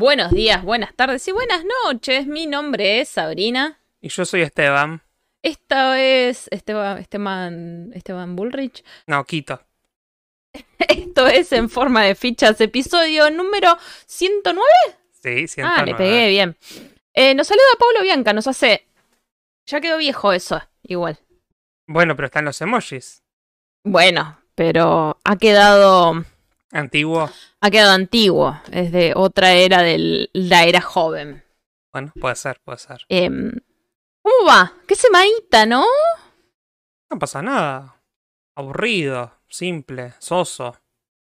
Buenos días, buenas tardes y buenas noches. Mi nombre es Sabrina. Y yo soy Esteban. Esta es Esteban, Esteban, Esteban Bullrich. No, Quito. Esto es en forma de fichas, episodio número 109. Sí, 109. Ah, le pegué bien. Eh, nos saluda Pablo Bianca, nos hace. Ya quedó viejo eso, igual. Bueno, pero están los emojis. Bueno, pero ha quedado. Antiguo. Ha quedado antiguo. Es de otra era de la era joven. Bueno, puede ser, puede ser. Em, ¿Cómo va? ¿Qué semanita, no? No pasa nada. Aburrido, simple, soso.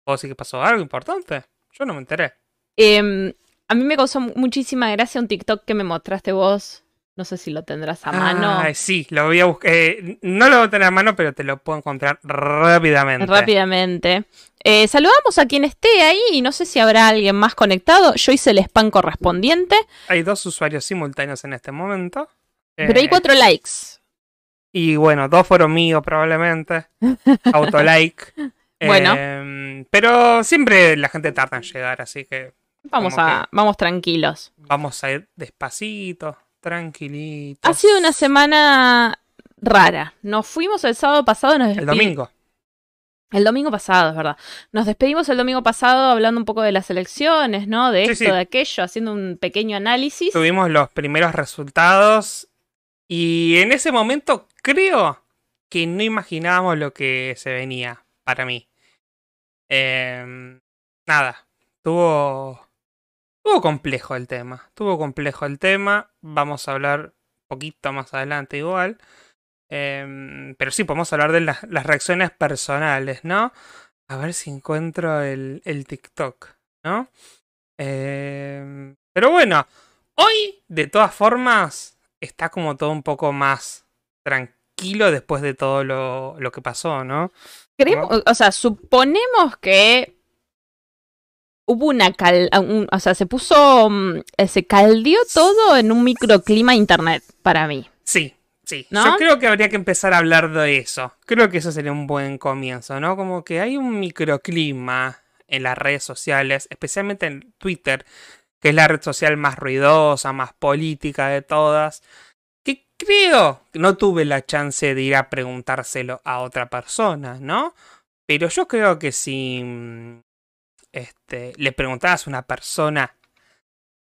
¿Puedo decir que pasó algo importante? Yo no me enteré. Em, a mí me causó muchísima gracia un TikTok que me mostraste vos. No sé si lo tendrás a mano. Ah, sí, lo voy a buscar. eh, no lo voy a tener a mano, pero te lo puedo encontrar rápidamente. Rápidamente. Eh, saludamos a quien esté ahí y no sé si habrá alguien más conectado. Yo hice el spam correspondiente, Hay dos usuarios simultáneos en este momento. pero hay Eh, cuatro likes. Y bueno, dos fueron míos probablemente. Autolike. Bueno. Eh, pero siempre la gente tarda en llegar, así que Vamos a, vamos tranquilos. vamos a ir despacito, tranquilito. Ha sido una semana rara. Nos fuimos el sábado pasado. Nos El domingo. El domingo pasado, es verdad. Nos despedimos el domingo pasado hablando un poco de las elecciones, ¿no? De Sí, esto, sí. de aquello, haciendo un pequeño análisis. Tuvimos los primeros resultados y en ese momento creo que no imaginábamos lo que se venía para mí. Em, nada, tuvo, tuvo complejo el tema, tuvo complejo el tema, vamos a hablar un poquito más adelante igual. Em, pero sí, podemos hablar de las, las reacciones personales, ¿no? A ver si encuentro el, el TikTok, ¿no? Em, pero bueno, hoy de todas formas está como todo un poco más tranquilo después de todo lo, lo que pasó, ¿no? Creemos- o sea, suponemos que hubo una cal, un- o sea, se puso, mm, se caldeó todo en un microclima internet para mí. Sí, sí. ¿No? Yo creo que habría que empezar a hablar de eso. Creo que eso sería un buen comienzo, ¿no? Como que hay un microclima en las redes sociales, especialmente en Twitter, que es la red social más ruidosa, más política de todas, que creo que no tuve la chance de ir a preguntárselo a otra persona, ¿no? Pero yo creo que si mm, este, le preguntabas a una persona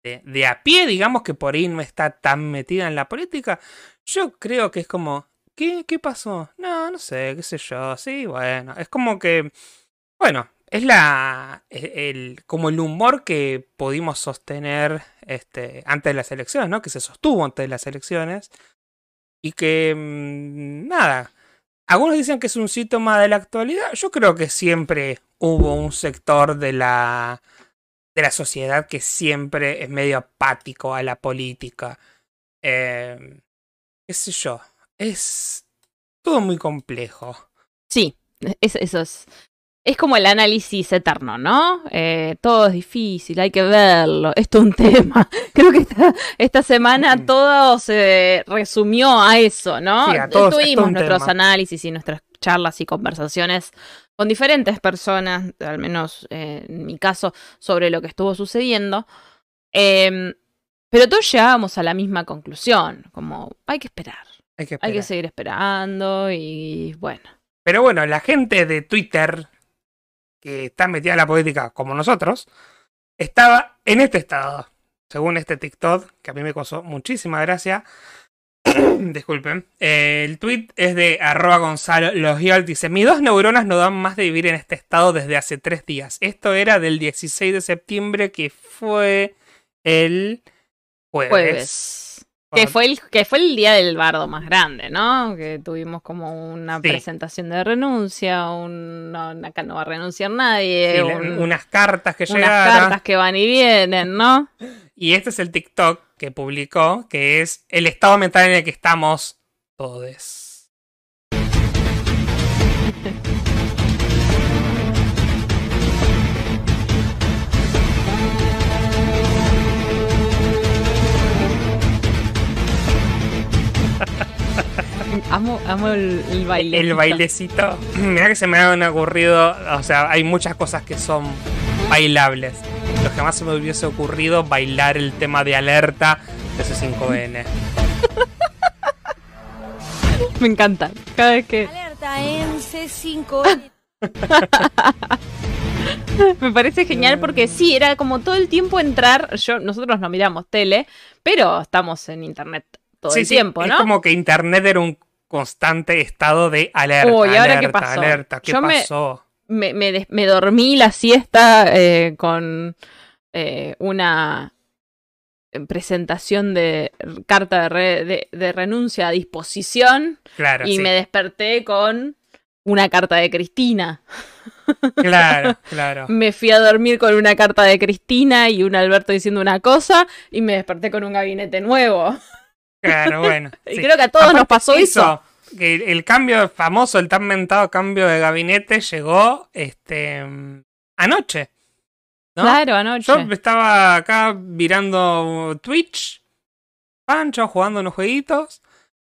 de, de a pie, digamos que por ahí no está tan metida en la política, yo creo que es como, ¿qué, qué pasó? No, no sé, qué sé yo, sí, bueno, es como que, bueno, es la, e- el, como el humor que pudimos sostener este, antes de las elecciones, ¿no? Que se sostuvo antes de las elecciones y que, mm, nada, algunos dicen que es un síntoma de la actualidad, yo creo que siempre hubo un sector de la de la sociedad que siempre es medio apático a la política. Eh, qué sé yo, es todo muy complejo. Sí, es- eso es. Es como el análisis eterno, ¿no? Eh, todo es difícil, hay que verlo, esto es un tema. Creo que esta, esta semana Mm. todo se resumió a eso, ¿no? Sí, a todos, Tuvimos nuestros tema. análisis y nuestras charlas y conversaciones con diferentes personas, al menos eh, en mi caso, sobre lo que estuvo sucediendo. Em, pero todos llegábamos a la misma conclusión, como hay que esperar, Hay que hay que esperar. seguir esperando y bueno. Pero bueno, la gente de Twitter que está metida en la política como nosotros, estaba en este estado. Según este TikTok, que a mí me causó muchísima gracia. Disculpen. Eh, el tweet es de arroba Gonzalo Logiol. Dice, mis dos neuronas no dan más de vivir en este estado desde hace tres días. Esto era del 16 de septiembre, que fue el jueves. Jueves. Que fue, el, que fue el día del bardo más grande, ¿no? Que tuvimos como una Sí. presentación de renuncia, un, no, acá no va a renunciar nadie, Sí, la- un- unas cartas que unas llegaron. cartas que van y vienen, ¿no? Y este es el TikTok que publicó, que es el estado mental en el que estamos todos. Amo, amo el, el baile. El bailecito. Mira que se me han ocurrido. O sea, hay muchas cosas que son bailables. Los jamás se me hubiese ocurrido bailar el tema de alerta de C5N. Me encanta. Cada vez que. Alerta en C5. Me parece genial porque sí, era como todo el tiempo entrar. Yo, nosotros no miramos tele, pero estamos en internet todo Sí, el sí, tiempo, es ¿no? como que internet era un constante estado de alerta. Uy, ¿y ahora alerta, qué pasó? alerta. ¿Qué Yo pasó? me, me, des- me dormí la siesta eh, con eh, una presentación de carta de, re- de- de renuncia a disposición Claro, y sí. me desperté con una carta de Cristina. Claro, claro. Me fui a dormir con una carta de Cristina y un Alberto diciendo una cosa y me desperté con un gabinete nuevo. Claro, bueno. Y sí. creo que a todos nos pasó eso. Que el, cambio famoso, el tan mentado cambio de gabinete llegó este anoche. ¿no? Claro, anoche. Yo estaba acá mirando Twitch, Pancho, jugando unos jueguitos.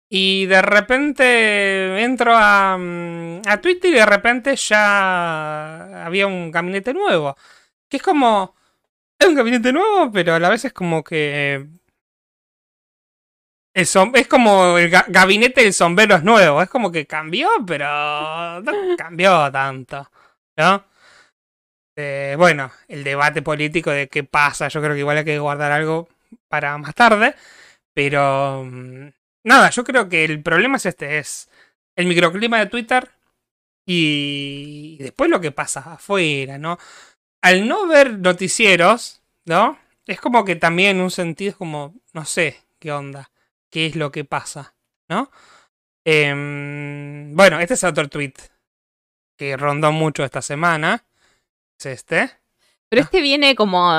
Y de repente entro a, mm, a Twitter y de repente ya había un gabinete nuevo. Que es como. Es un gabinete nuevo, pero a la vez es como que. El es como el ga- gabinete del sombrero es nuevo. Es como que cambió, pero no cambió tanto. ¿No? Eh, bueno, el debate político de qué pasa, yo creo que igual hay que guardar algo para más tarde. Pero mm, nada, yo creo que el problema es este, es el microclima de Twitter y después lo que pasa afuera, ¿no? Al no ver noticieros, ¿no? Es como que también en un sentido es como, no sé, qué onda, qué es lo que pasa, ¿no? Em, bueno, este es otro tweet que rondó mucho esta semana. Es este. Pero este viene como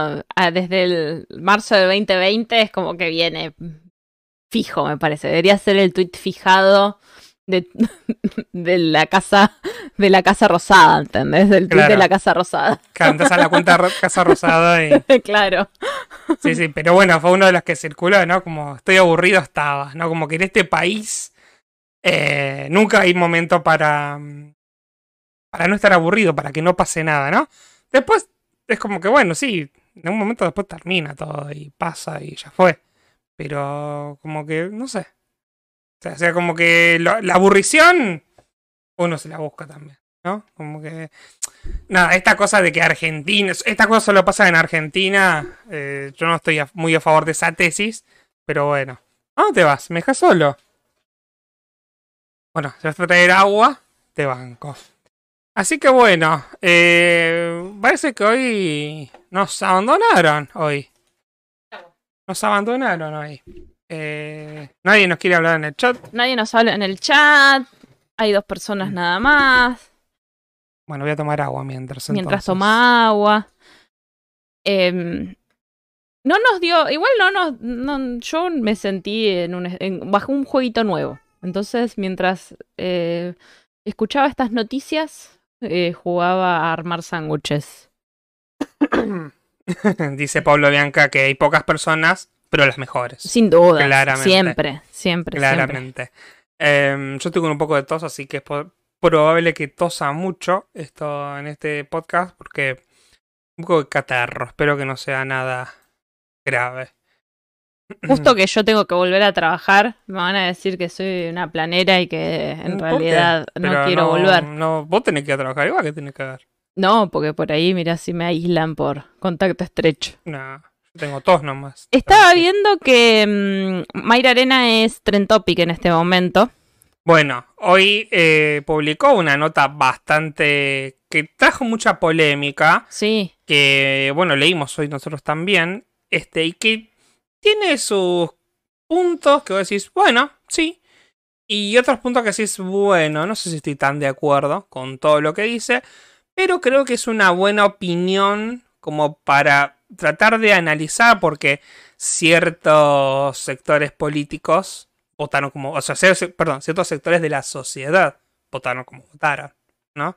desde el marzo del 2020, es como que viene fijo, me parece. Debería ser el tweet fijado de, de la casa de la casa rosada, ¿entendés? Del tweet de Claro. la casa rosada. Cantas a la cuenta ro- Casa Rosada y. claro. Sí, sí, pero bueno, fue uno de los que circuló, ¿no? Como estoy aburrido estaba, ¿no? Como que en este país eh, nunca hay momento para, mm, para no estar aburrido, para que no pase nada, ¿no? Después es como que, bueno, sí, en un momento después termina todo y pasa y ya fue. Pero como que, no sé. O sea, como que la aburrición uno se la busca también, ¿no? Como que... Nada, esta cosa de que Argentina, esta cosa solo pasa en Argentina, eh, yo no estoy muy a favor de esa tesis, pero bueno. ¿A dónde vas? ¿Me dejas solo? Bueno, si vas a traer agua, te banco. Así que bueno, eh, parece que hoy nos abandonaron hoy. Nos abandonaron hoy. Eh, nadie nos quiere hablar en el chat. Nadie nos habla en el chat. Hay dos personas nada más. Bueno, voy a tomar agua mientras. mientras entonces. toma agua. Em, no nos dio, igual no nos, no- yo me sentí en un, en- bajo un jueguito nuevo. Entonces, mientras eh, escuchaba estas noticias, eh, jugaba a armar sándwiches. Dice Pablo Bianca que hay pocas personas, pero las mejores. Sin duda. Claramente. Siempre, siempre, siempre. claramente. Em, yo estoy con un poco de tos, así que es probable que tosa mucho esto en este podcast, porque un poco de catarro. Espero que no sea nada grave. Justo que yo tengo que volver a trabajar, me van a decir que soy una planera y que en realidad no quiero volver. No, vos tenés que ir a trabajar igual que tenés que ver. No, porque por ahí, mira, si me aíslan por contacto estrecho. No, tengo tos nomás. Estaba viendo que mm, Mayra Arena es trend topic en este momento. Bueno, hoy eh, publicó una nota bastante que trajo mucha polémica. Sí, que bueno, leímos hoy nosotros también, este, y que tiene sus puntos que vos decís, bueno, sí, y otros puntos que decís, bueno, no sé si estoy tan de acuerdo con todo lo que dice, pero creo que es una buena opinión como para tratar de analizar porque ciertos sectores políticos votaron como, o sea, perdón, ciertos sectores de la sociedad votaron como votaron, ¿no?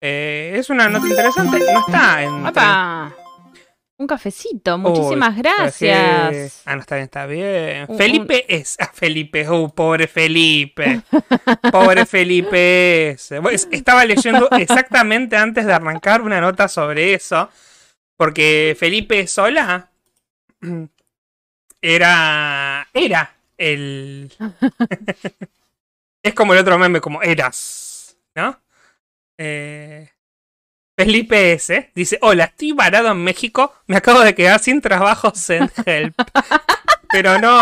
Eh, es una nota interesante, no está en... ¡Apa! Un cafecito, muchísimas gracias. Ah, no, está bien, está bien. Un- Felipe es. Ah, Felipe, uh, pobre Felipe. pobre Felipe es- Estaba leyendo exactamente antes de arrancar una nota sobre eso. Porque Felipe Solá era. Era el. es como el otro meme, como eras. ¿No? Eh, Felipe S. dice: Hola, estoy varado en México. Me acabo de quedar sin trabajo en Help. Pero no.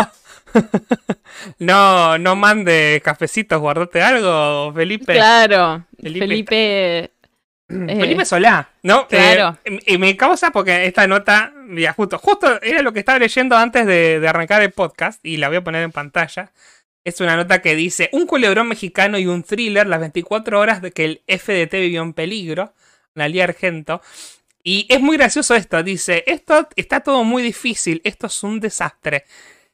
no, no mande cafecitos, guardate algo, Felipe. Claro. Felipe Felipe. Eh, Felipe Solá, ¿no? claro. Eh, y me causa porque esta nota, mira, justo, justo era lo que estaba leyendo antes de, de arrancar el podcast y la voy a poner en pantalla. Es una nota que dice, un culebrón mexicano y un thriller las 24 horas de que el FDT vivió en peligro, Analia Argento. Y es muy gracioso esto, dice, esto está todo muy difícil, esto es un desastre.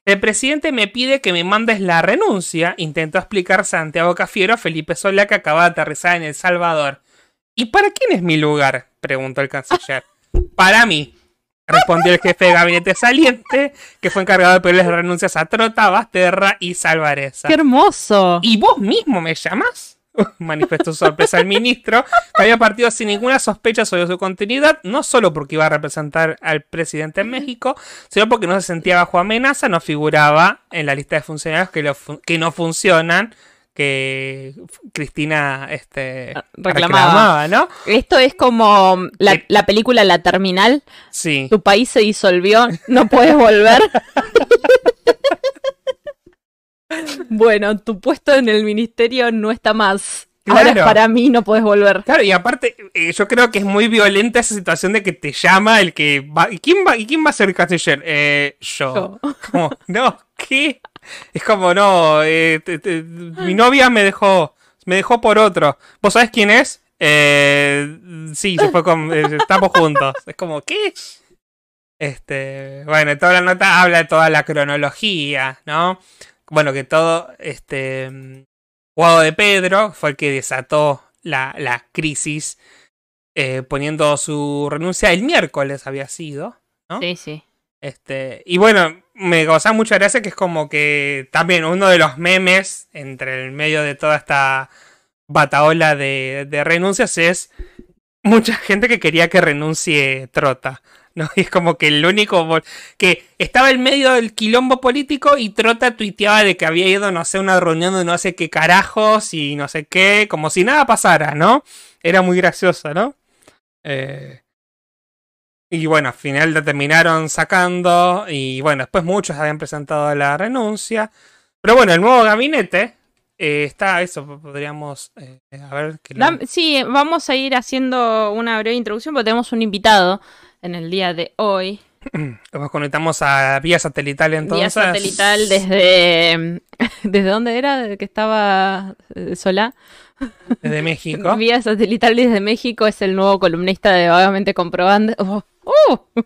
El presidente me pide que me mandes la renuncia, intentó explicar Santiago Cafiero a Felipe Solá que acaba de aterrizar en El Salvador. ¿Y para quién es mi lugar? preguntó el canciller. Para mí, respondió el jefe de gabinete saliente, que fue encargado de pedirles renuncias a Trota, Basterra y Salvareza. ¡Qué hermoso! ¿Y vos mismo me llamas? Manifestó sorpresa el ministro, que había partido sin ninguna sospecha sobre su continuidad, no solo porque iba a representar al presidente en México, sino porque no se sentía bajo amenaza, no figuraba en la lista de funcionarios que, lo fun- que no funcionan, que Cristina este, Reclamaba. ¿no? Esto es como la, Eh. la película La Terminal. Sí. Tu país se disolvió, no puedes volver. bueno, tu puesto en el ministerio no está más. Ahora es para mí, no puedes volver. Claro, y aparte, eh, yo creo que es muy violenta esa situación de que te llama el que va. ¿Y quién va, ¿y quién va a ser canciller? Eh, yo. Yo. Como, no, ¿qué? Es como, no, eh, te- te- mi novia me dejó, me dejó por otro. ¿Vos sabés quién es? Eh, sí, se fue con, eh, estamos juntos. Es como, ¿qué? Este, bueno, toda la nota habla de toda la cronología, ¿no? Bueno, que todo, este, Guado de Pedro fue el que desató la, la crisis, eh, poniendo su renuncia el miércoles había sido. ¿no? Sí, sí. Este, y bueno, me causa mucha gracia que es como que también uno de los memes entre el medio de toda esta bataola de, de renuncias es mucha gente que quería que renuncie Trota. ¿no? Y es como que el único que estaba en medio del quilombo político y Trota tuiteaba de que había ido, no sé, una reunión de no sé qué carajos y no sé qué, como si nada pasara, ¿no? Era muy gracioso, ¿no? Eh, y bueno, al final la terminaron sacando. Y bueno, después muchos habían presentado la renuncia. Pero bueno, el nuevo gabinete eh, está, eso podríamos. eh, a ver. Sí, vamos a ir haciendo una breve introducción porque tenemos un invitado en el día de hoy. Nos conectamos a vía satelital entonces. Vía satelital desde... ¿Desde dónde era? ¿De que estaba eh, Solá? Desde México. Vía satelital desde México es el nuevo columnista de Vagamente Comprobando. Oh, ¡uh!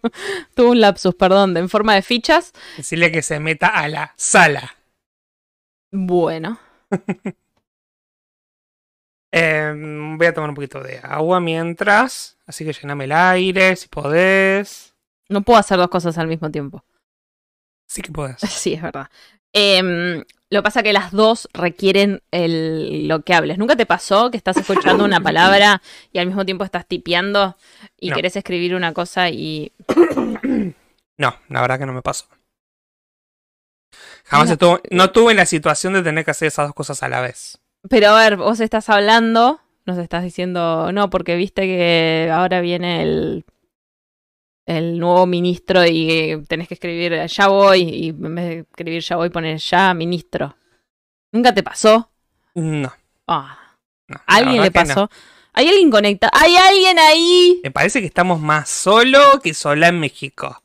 Tuve un lapsus, perdón, de en forma de fichas. Decirle que se meta a la sala. Bueno, Eh, voy a tomar un poquito de agua mientras. Así que llename el aire si podés. No puedo hacer dos cosas al mismo tiempo. Sí que podés. Sí, es verdad. Em, lo que pasa que las dos requieren el, lo que hables. ¿Nunca te pasó que estás escuchando una palabra y al mismo tiempo estás tipeando y No. querés escribir una cosa y... No, la verdad que no me pasó. Jamás No. estuve- no tuve la situación de tener que hacer esas dos cosas a la vez. Pero a ver, vos estás hablando, nos estás diciendo, no, porque viste que ahora viene el, el nuevo ministro y tenés que escribir ya voy y en vez de escribir ya voy poner ya ministro. ¿Nunca te pasó? No. Ah, no, la ¿a alguien le que no. pasó? ¿Hay alguien conectado? ¿Hay alguien ahí? Me parece que estamos más solo que sola en México.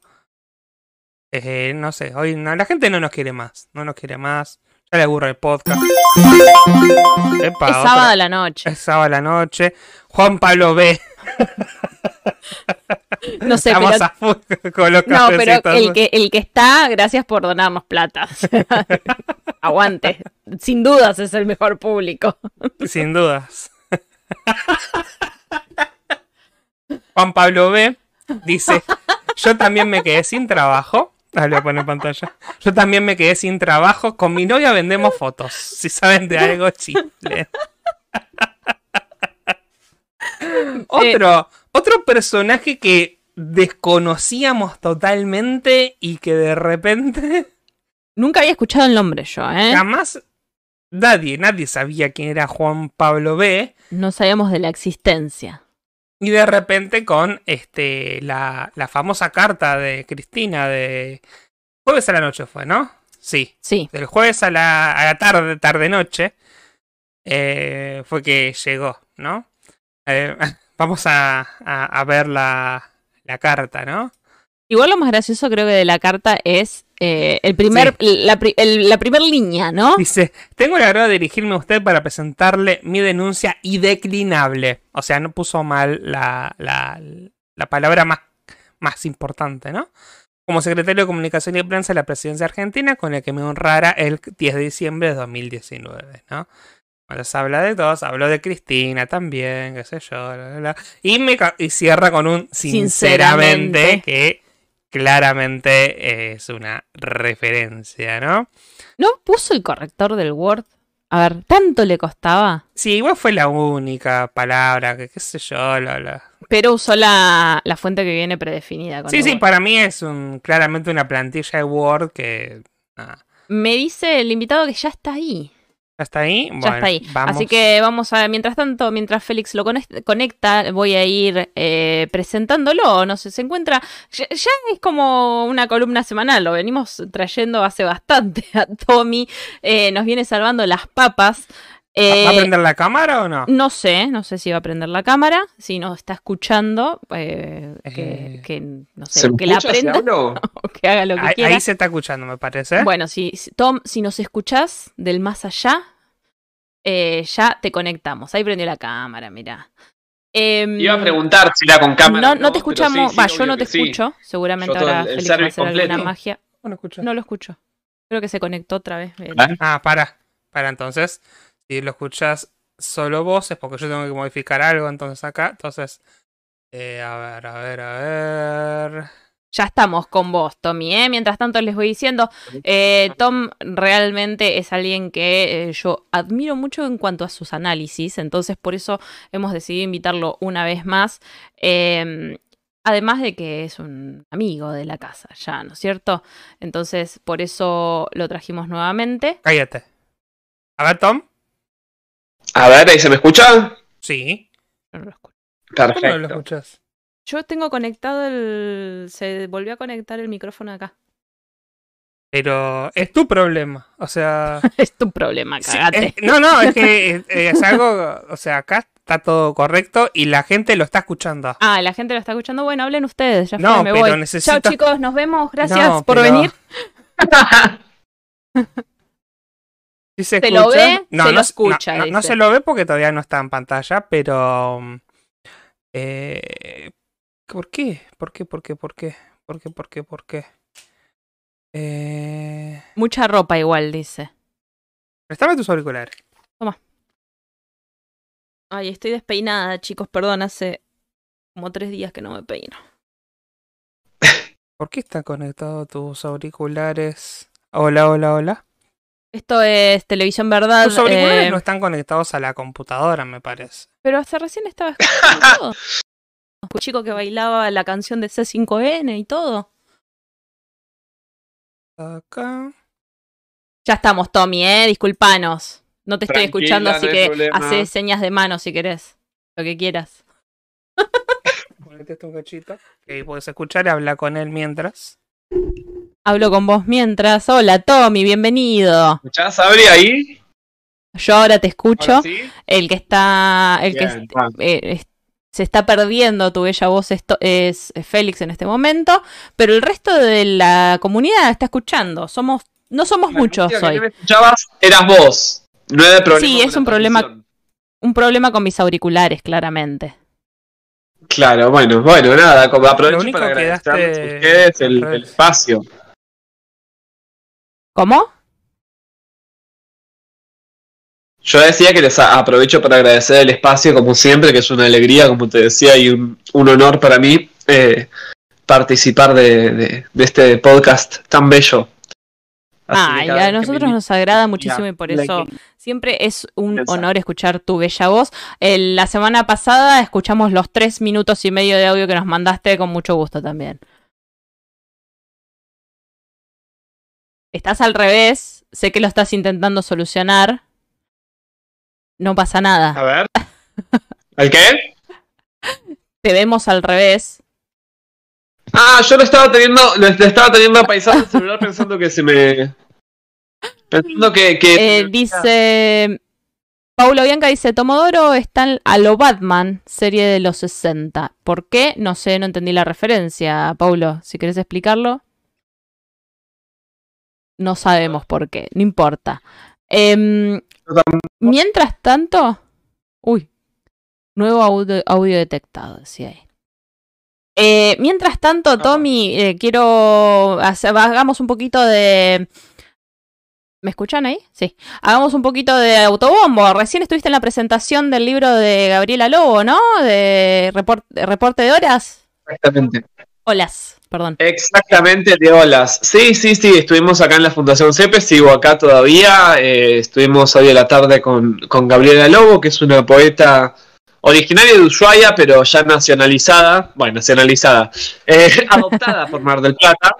Eh, no sé, hoy no, la gente no nos quiere más. No nos quiere más. Ya le aburre el podcast. Epa, es otra- sábado a la noche. Es sábado a la noche. Juan Pablo B. No sé, Estamos pero... a full con los No, pero cafecitos. el que, el que está, gracias por donarnos plata. Aguante. Sin dudas es el mejor público. Sin dudas. Juan Pablo B. dice: Yo también me quedé sin trabajo. Ah, lo voy a poner en pantalla. Yo también me quedé sin trabajo. Con mi novia vendemos fotos. Si saben de algo, chifle. otro, otro personaje que desconocíamos totalmente y que de repente Nunca había escuchado el nombre yo, ¿eh? jamás nadie, nadie sabía quién era Juan Pablo B. No sabíamos de la existencia. Y de repente con este la, la famosa carta de Cristina de jueves a la noche fue, ¿no? Sí. Sí. Del jueves a la, a la tarde, tarde noche, eh, fue que llegó, ¿no? Eh, vamos a, a, a ver la, la carta, ¿no? Igual lo más gracioso creo que de la carta es eh, el primer, la, pri- el- la primer línea, ¿no? Dice, tengo el agrado de dirigirme a usted para presentarle mi denuncia indeclinable. O sea, no puso mal la, la, la palabra más, más importante, ¿no? Como secretario de Comunicación y Prensa de la Presidencia Argentina, con el que me honrara el 10 de diciembre de 2019, ¿no? Bueno, se habla de todos, habló de Cristina también, qué sé yo, bla, bla, bla. Y, me, y cierra con un sinceramente, Sinceramente. que claramente es una referencia, ¿no? ¿No puso el corrector del Word? A ver, ¿tanto le costaba? Sí, igual fue la única palabra, que qué sé yo, la, la- Pero usó la, la fuente que viene predefinida. con Sí, sí, Word. para mí es un claramente una plantilla de Word que... Me dice el invitado que ya está ahí. ¿Hasta ahí? Ya está ahí. vamos. Así que vamos a, mientras tanto, mientras Félix lo conect- conecta, voy a ir eh, presentándolo. No sé, se encuentra. Ya, ya es como una columna semanal, lo venimos trayendo hace bastante a Tommy. eh, nos viene salvando las papas. ¿Va- ¿Va a Eh, prender la cámara o no? no sé, no sé si va a prender la cámara, si nos está escuchando, eh, que, Eh, que, no sé, ¿Se me que la prenda o que haga lo que Ahí, quiera. ahí se está escuchando, me parece. Bueno, si, Tom, si nos escuchás del más allá, eh, ya te conectamos. Ahí prendió la cámara, mira. Iba a preguntar si era con cámara. No, no te escuchamos. sí, sí, Va, yo no te sí. escucho. Seguramente Yo ahora el- Félix va a hacer alguna magia. No lo escucho. No lo escucho. Creo que se conectó otra vez. ¿Eh? Ah, para. Para entonces. Si lo escuchas solo vos, es porque yo tengo que modificar algo entonces acá. Entonces. eh, a ver, a ver, a ver. Ya estamos con vos, Tommy. ¿eh? Mientras tanto, les voy diciendo, eh, Tom realmente es alguien que eh, yo admiro mucho en cuanto a sus análisis, entonces por eso hemos decidido invitarlo una vez más. eh, además de que es un amigo de la casa, ya, ¿no es cierto? Entonces, por eso lo trajimos nuevamente. Cállate. A ver, Tom. A ver, ¿ahí se me escucha? Sí. Yo no lo escucho. ¿Cómo no lo Perfecto. escuchas? Yo tengo conectado el... Se volvió a conectar el micrófono acá. Pero es tu problema. O sea. es tu problema, Sí, cagate. es- no, no, es que es algo, o sea, acá está todo correcto y la gente lo está escuchando. Ah, la gente lo está escuchando. Bueno, hablen ustedes. Ya No, fue, me pero voy. necesito- Chao, chicos. Nos vemos. Gracias No, por pero- venir. ¿Sí se, Se lo escucha? ve, se lo no, escucha, No, no- no dice. se lo ve porque todavía no está en pantalla, pero... Eh, ¿Por qué? ¿Por qué? ¿Por qué? ¿Por qué? ¿Por qué? ¿Por qué? ¿Por qué? Eh... Mucha ropa igual, dice. Préstame tus auriculares. Ay, estoy despeinada, chicos. Perdón, hace como tres días que no me peino. ¿Por qué están conectados tus auriculares? Hola, hola, hola. Esto es televisión verdad. Tus auriculares eh, no están conectados a la computadora, me parece. Pero hasta recién estaba escuchando todo. Un chico que bailaba la canción de C5N y todo. Acá. Ya estamos, Tommy, ¿eh? Disculpanos. No te estoy Tranquila, escuchando, así no que problema. hace señas de mano si querés. Lo que quieras. Ponete esto un cachito. Que ahí puedes escuchar y habla con él mientras. Hablo con vos mientras. Hola, Tommy, bienvenido. ¿Escuchás, Abri, ahí? Yo ahora te escucho. ¿Ahora sí? El que está. El que Bien, eh, es- se está perdiendo tu bella voz esto, es, es Félix en este momento. Pero el resto de la comunidad está escuchando. Somos. No somos La muchos que hoy. no me escuchabas eras vos. No era problema Sí, es un problema-. Un problema con mis auriculares, claramente. Claro, bueno, bueno, nada, aprovecho para que agradecerles a ustedes el, espacio. ¿Cómo? Yo decía que les aprovecho para agradecer el espacio, como siempre, que es una alegría, como te decía, y un, un honor para mí eh, participar de, de- de este podcast tan bello. Así Ay, a me nosotros nos agrada muchísimo y por eso que- siempre es un honor escuchar tu bella voz. El- la semana pasada escuchamos los tres minutos y medio de audio que nos mandaste con mucho gusto también. Estás al revés, sé que lo estás intentando solucionar. No pasa A nada. ver. ¿El qué? Te vemos al revés. Ah, yo lo estaba teniendo, lo, estaba teniendo apaisado el celular pensando que se me. Pensando que. que Eh, dice. Paulo Bianca dice: Tomodoro está a lo Batman, serie de los 60. ¿Por qué? No sé, no entendí la referencia, Paulo. Si querés explicarlo. No sabemos por qué, no importa. Em, mientras tanto. Uy. Nuevo audio, audio detectado, decía ahí. Eh, mientras tanto, Tommy, eh, quiero. hacer- hagamos un poquito de. ¿Me escuchan ahí? Sí. Hagamos un poquito de autobombo. Recién estuviste en la presentación del libro de Gabriela Lobo, ¿no? De report- de reporte de horas. Exactamente. Perdón. Exactamente, de olas. Sí, sí, sí, estuvimos acá en la Fundación CEPE, sigo acá todavía. eh, estuvimos hoy a la tarde con, con Gabriela Lobo, que es una poeta originaria de Ushuaia, pero ya nacionalizada, bueno, nacionalizada, eh, adoptada por Mar del Plata.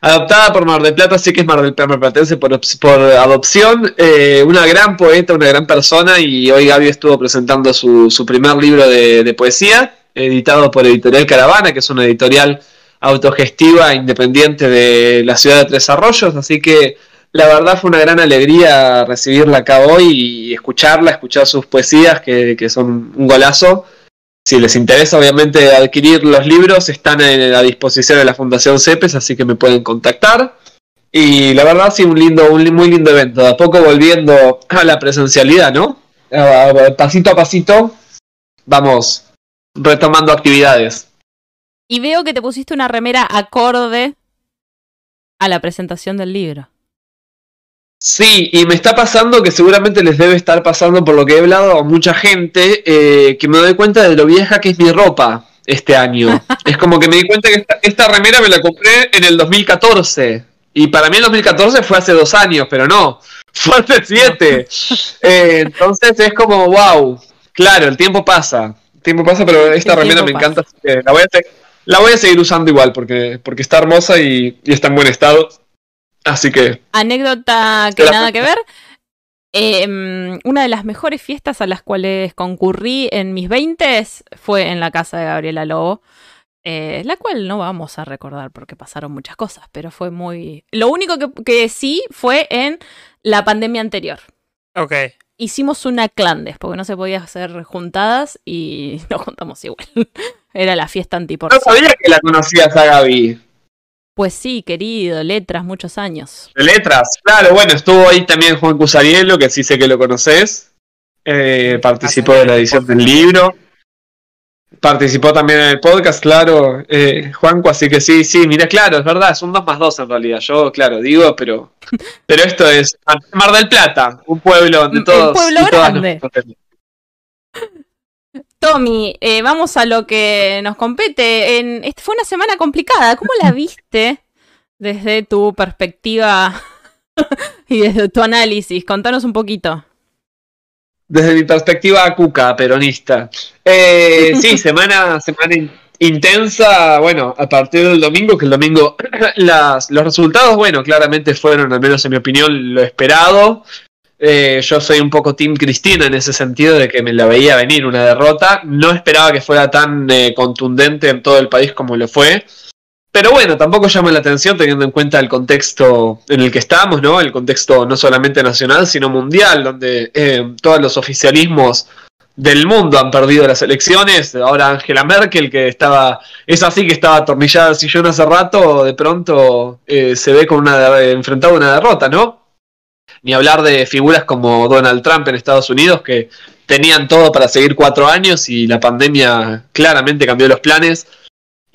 Adoptada por Mar del Plata, sí que es Mar del Plata Platense por, por adopción. eh, una gran poeta, una gran persona, y hoy Gaby estuvo presentando su, su primer libro de, de poesía, editado por Editorial Caravana, que es una editorial autogestiva independiente de la ciudad de Tres Arroyos, así que la verdad fue una gran alegría recibirla acá hoy y escucharla, escuchar sus poesías, que, son un golazo. Si les interesa, obviamente, adquirir los libros, están a disposición de la Fundación CEPES, así que me pueden contactar. Y la verdad, sí, un lindo, un muy lindo evento. De a poco volviendo a la presencialidad, ¿no? Pasito a pasito, vamos retomando actividades. Y veo que te pusiste una remera acorde a la presentación del libro. Sí, y me está pasando que seguramente les debe estar pasando por lo que he hablado a mucha gente, eh, que me doy cuenta de lo vieja que es mi ropa este año. es como que me di cuenta que esta, esta remera me la compré en el 2014. Y para mí el 2014 fue hace dos años, pero no, fue hace siete. Eh, entonces es como, wow, claro, el tiempo pasa. El tiempo pasa, pero esta El remera me encanta, la voy a, la voy a seguir usando igual, porque, porque está hermosa y, y está en buen estado. Así que Anécdota que nada que ver. Em, una de las mejores fiestas a las cuales concurrí en mis 20 fue en la casa de Gabriela Lobo. eh, la cual no vamos a recordar porque pasaron muchas cosas, pero fue muy... Lo único que, que sí fue en la pandemia anterior. Ok. Hicimos una clandes porque no se podía hacer juntadas y nos juntamos igual. Era la fiesta no antiporción. sabía que la conocías a Gaby. Pues sí, querido, letras, muchos años. Letras, claro, bueno, estuvo ahí también Juan Cusarielo, que sí sé que lo conoces. Eh, participó de la edición del libro. Participó también en el podcast, claro, eh, Juanco, así que sí, sí, mira, claro, es verdad, es un 2 más 2 en realidad. Yo, claro, digo, pero pero esto es Mar del Plata, un pueblo donde Un todos. pueblo y todas grande. nos. Tommy, eh, vamos a lo que nos compete. En, este- fue una semana complicada. ¿Cómo la viste desde tu perspectiva y desde tu análisis? Contanos un poquito. Desde mi perspectiva cuca, peronista. Eh, sí, semana, semana in- intensa, bueno, a partir del domingo, que el domingo las, los resultados, bueno, claramente fueron, al menos en mi opinión, lo esperado. Eh, yo soy un poco Team Cristina en ese sentido de que me la veía venir una derrota. No esperaba que fuera tan eh, contundente en todo el país como lo fue. Pero bueno, tampoco llama la atención teniendo en cuenta el contexto en el que estamos, ¿no? El contexto no solamente nacional, sino mundial, donde eh, todos los oficialismos del mundo han perdido las elecciones. Ahora Angela Merkel, que estaba, es así que estaba atornillada al sillón hace rato, de pronto eh, se ve con una enfrentado a una derrota, ¿no? Ni hablar de figuras como Donald Trump en Estados Unidos, que tenían todo para seguir cuatro años y la pandemia claramente cambió los planes.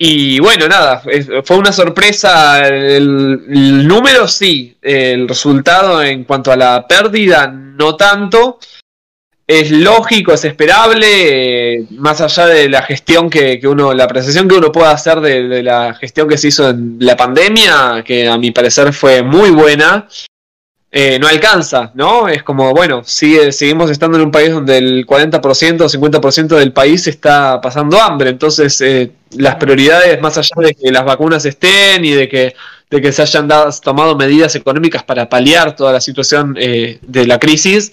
Y bueno, nada, fue una sorpresa el, número, sí, el resultado en cuanto a la pérdida, no tanto. es lógico, es esperable, eh, más allá de la gestión que, que, uno, la apreciación que uno pueda hacer de, la gestión que se hizo en la pandemia, que a mi parecer fue muy buena, eh, no alcanza, ¿no? Es como, bueno, sigue, seguimos estando en un país donde el 40% o 50% del país está pasando hambre, entonces eh, las prioridades, más allá de que las vacunas estén y de que, de que se hayan dado, tomado medidas económicas para paliar toda la situación eh, de la crisis,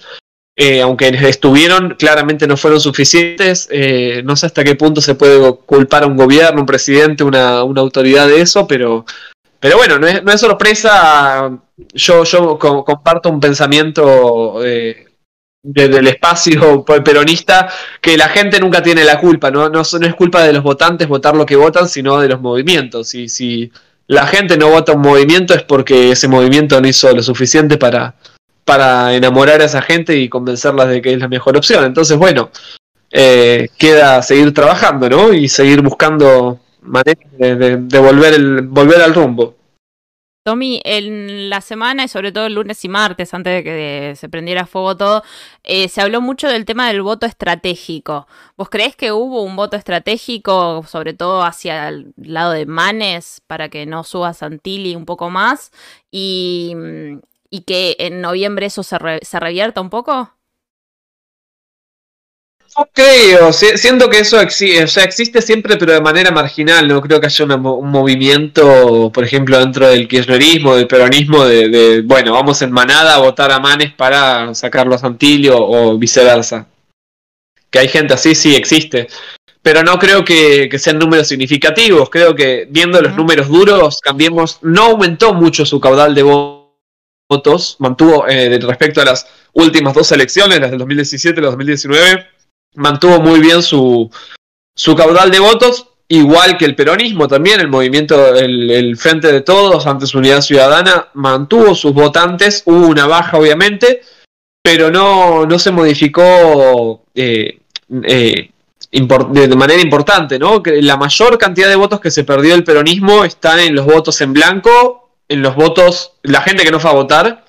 eh, aunque estuvieron, claramente no fueron suficientes. Eh, no sé hasta qué punto se puede culpar a un gobierno, un presidente, una, una autoridad de eso, pero, pero bueno, no es, no es sorpresa. Yo, yo co comparto un pensamiento eh, desde el espacio peronista que la gente nunca tiene la culpa. ¿no? No, es culpa de los votantes votar lo que votan, sino de los movimientos. Y si la gente no vota un movimiento es porque ese movimiento no hizo lo suficiente para para enamorar a esa gente y convencerlas de que es la mejor opción. Entonces, bueno, eh, queda seguir trabajando, ¿no? Y seguir buscando de, de, de, volver, el, volver al rumbo. Tommy, en la semana y sobre todo el lunes y martes, antes de que se prendiera fuego todo, eh, se habló mucho del tema del voto estratégico. ¿Vos creés que hubo un voto estratégico, sobre todo hacia el lado de Manes, para que no suba Santilli un poco más? Y, y que en noviembre eso se, re se revierta un poco? No creo, siento que eso existe, o sea, existe siempre, pero de manera marginal. No creo que haya un movimiento, por ejemplo, dentro del kirchnerismo, del peronismo, de, de, bueno, vamos en manada a votar a Manes para sacarlo a Santilio o viceversa. Que hay gente así, sí existe. Pero no creo que, que sean números significativos. Creo que viendo los números duros, cambiemos, no aumentó mucho su caudal de votos votos, mantuvo eh, respecto a las últimas dos elecciones, las del 2017 y la 2019, mantuvo muy bien su, su caudal de votos, igual que el peronismo también, el movimiento, el, Frente de Todos, antes Unidad Ciudadana, mantuvo sus votantes, hubo una baja obviamente, pero no, no se modificó eh, eh, de manera importante, ¿no? La mayor cantidad de votos que se perdió el peronismo están en los votos en blanco en los votos, la gente que no fue a votar,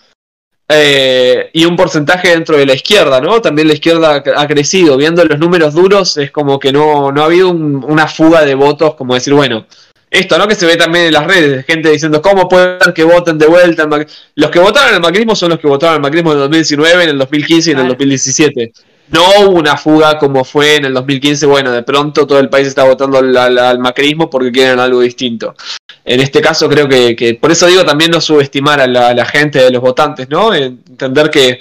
eh, y un porcentaje dentro de la izquierda, ¿no? También la izquierda ha crecido. Viendo los números duros, es como que no, no ha habido un, una fuga de votos, como decir, bueno, esto, ¿no? Que se ve también en las redes, gente diciendo, ¿cómo puede ser que voten de vuelta? Los que votaron al macrismo son los que votaron al macrismo en el 2019, en el 2015 y en el 2017. No hubo una fuga como fue en el 2015, bueno, de pronto todo el país está votando al, al, al macrismo porque quieren algo distinto en este caso creo que, que, por eso digo también no subestimar a la, a la, gente de los votantes, ¿no? Entender que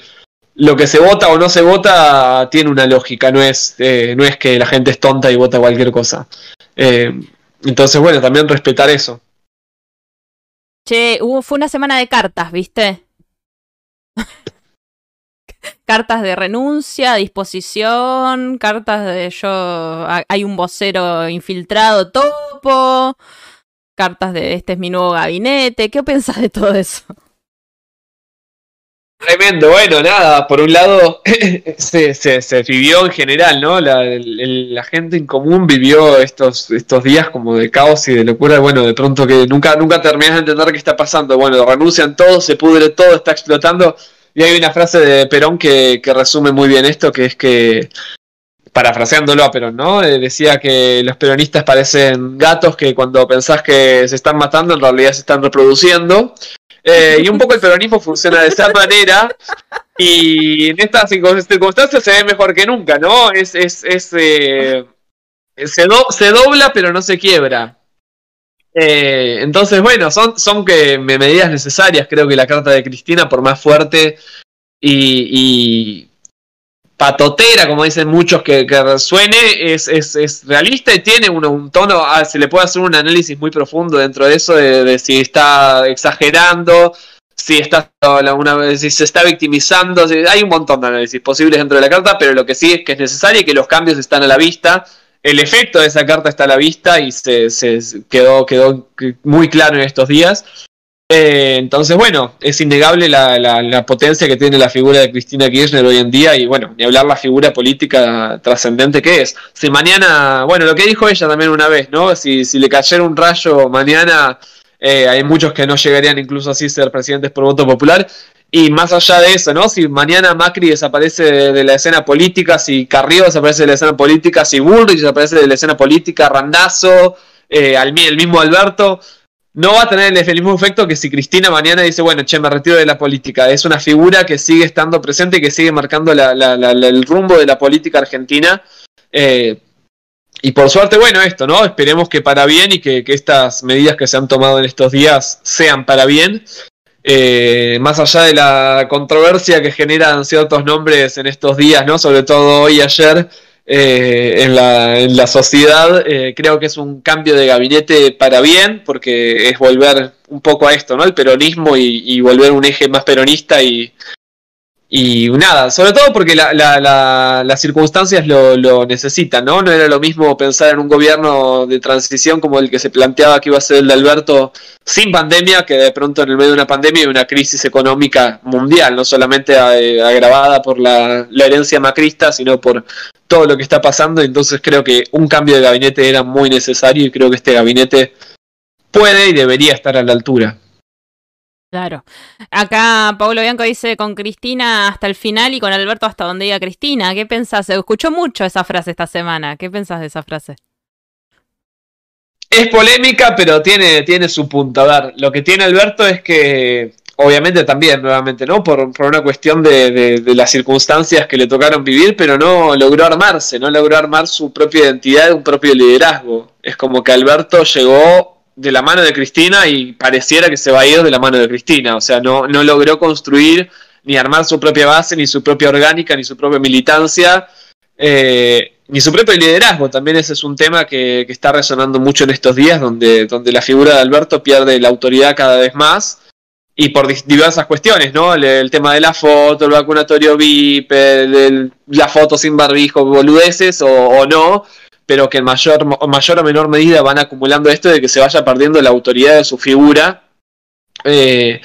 lo que se vota o no se vota tiene una lógica, no es, eh, no es que la gente es tonta y vota cualquier cosa. Eh, entonces, bueno, también respetar eso. Che, hubo, fue una semana de cartas, ¿viste? cartas de renuncia, disposición, cartas de yo, hay un vocero infiltrado, topo cartas de este es mi nuevo gabinete. ¿Qué pensás de todo eso? Tremendo, bueno, nada, por un lado se, se, se, vivió en general, ¿no? La, el, la, gente en común vivió estos, estos días como de caos y de locura, bueno, de pronto que nunca, nunca terminas de entender qué está pasando, bueno, renuncian todos, se pudre todo, está explotando, y hay una frase de Perón que, que resume muy bien esto, que es que parafraseándolo a Perón, ¿no? Eh, decía que los peronistas parecen gatos que cuando pensás que se están matando, en realidad se están reproduciendo. Eh, y un poco el peronismo funciona de esa manera. Y en estas circunstancias se ve mejor que nunca, ¿no? Es, es, es eh, se, do, se, dobla, pero no se quiebra. Eh, entonces, bueno, son, son que medidas necesarias. Creo que la carta de Cristina, por más fuerte y, y patotera, como dicen muchos, que, que resuene, es, es, es, realista y tiene un, un tono, ah, se le puede hacer un análisis muy profundo dentro de eso, de, si está exagerando, si, está, una, si se está victimizando, hay un montón de análisis posibles dentro de la carta, pero lo que sí es que es necesario y que los cambios están a la vista. El efecto de esa carta está a la vista y se, se quedó, quedó muy claro en estos días. Eh, entonces, bueno, es innegable la, la, la, potencia que tiene la figura de Cristina Kirchner hoy en día y, bueno, ni hablar la figura política trascendente que es. Si mañana, bueno, lo que dijo ella también una vez, ¿no? Si, si le cayera un rayo mañana, eh, hay muchos que no llegarían incluso así a ser presidentes por voto popular. Y más allá de eso, ¿no? Si mañana Macri desaparece de, la escena política, si Carrillo desaparece de la escena política, si Bullrich desaparece de la escena política, Randazo, eh, el mismo Alberto, no va a tener el, mismo efecto que si Cristina mañana dice, bueno, che, me retiro de la política. Es una figura que sigue estando presente y que sigue marcando el rumbo de la política argentina. Eh, y por suerte, bueno, esto, ¿no? Esperemos que para bien y que, que estas medidas que se han tomado en estos días sean para bien. Eh, más allá de la controversia que generan ciertos nombres en estos días, ¿no? Sobre todo hoy y ayer, eh, en, la, en la sociedad, eh, creo que es un cambio de gabinete para bien, porque es volver un poco a esto, ¿no? El peronismo y, y volver un eje más peronista y, y nada, sobre todo porque la- la- la- las circunstancias lo, lo necesitan, ¿no? No era lo mismo pensar en un gobierno de transición como el que se planteaba que iba a ser el de Alberto sin pandemia, que de pronto en el medio de una pandemia y una crisis económica mundial, no solamente eh, agravada por la, la herencia macrista, sino por todo lo que está pasando. Entonces creo que un cambio de gabinete era muy necesario y creo que este gabinete puede y debería estar a la altura. Claro. Acá Pablo Bianco dice con Cristina hasta el final y con Alberto hasta donde diga Cristina. ¿Qué pensás? Escuchó mucho esa frase esta semana. ¿Qué pensás de esa frase? Es polémica, pero tiene, tiene su punto. A ver, lo que tiene Alberto es que, obviamente también, nuevamente, ¿no? Por, por una cuestión de, de- de las circunstancias que le tocaron vivir, pero no logró armarse, no logró armar su propia identidad, un propio liderazgo. Es como que Alberto llegó de la mano de Cristina y pareciera que se va a ir de la mano de Cristina. O sea, no, no logró construir ni armar su propia base, ni su propia orgánica, ni su propia militancia. Eh, ni su propio liderazgo, también ese es un tema que, que está resonando mucho en estos días, donde, donde la figura de Alberto pierde la autoridad cada vez más, y por diversas cuestiones, ¿no? El, tema de la foto, el vacunatorio VIP, la foto sin barbijo, boludeces o, o no, pero que en mayor, o mayor o menor medida van acumulando esto de que se vaya perdiendo la autoridad de su figura. Eh,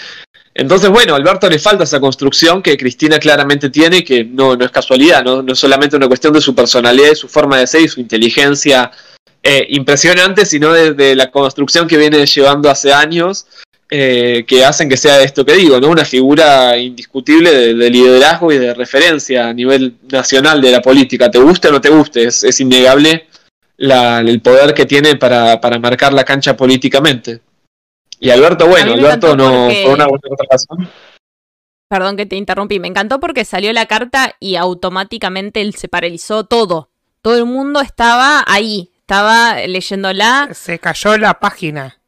entonces, bueno, a Alberto le falta esa construcción que Cristina claramente tiene que no, no es casualidad, ¿no? no es solamente una cuestión de su personalidad, de su forma de ser y su inteligencia eh, impresionante, sino de, de la construcción que viene llevando hace años, eh, que hacen que sea esto que digo, ¿no? Una figura indiscutible de, de liderazgo y de referencia a nivel nacional de la política. Te guste o no te guste, es, es innegable la- el poder que tiene para, para marcar la cancha políticamente. Y Alberto, bueno, Alberto no, porque- por una u otra razón. Perdón que te interrumpí. Me encantó porque salió la carta y automáticamente él se paralizó todo. Todo el mundo estaba ahí. Estaba leyéndola. Se cayó la página.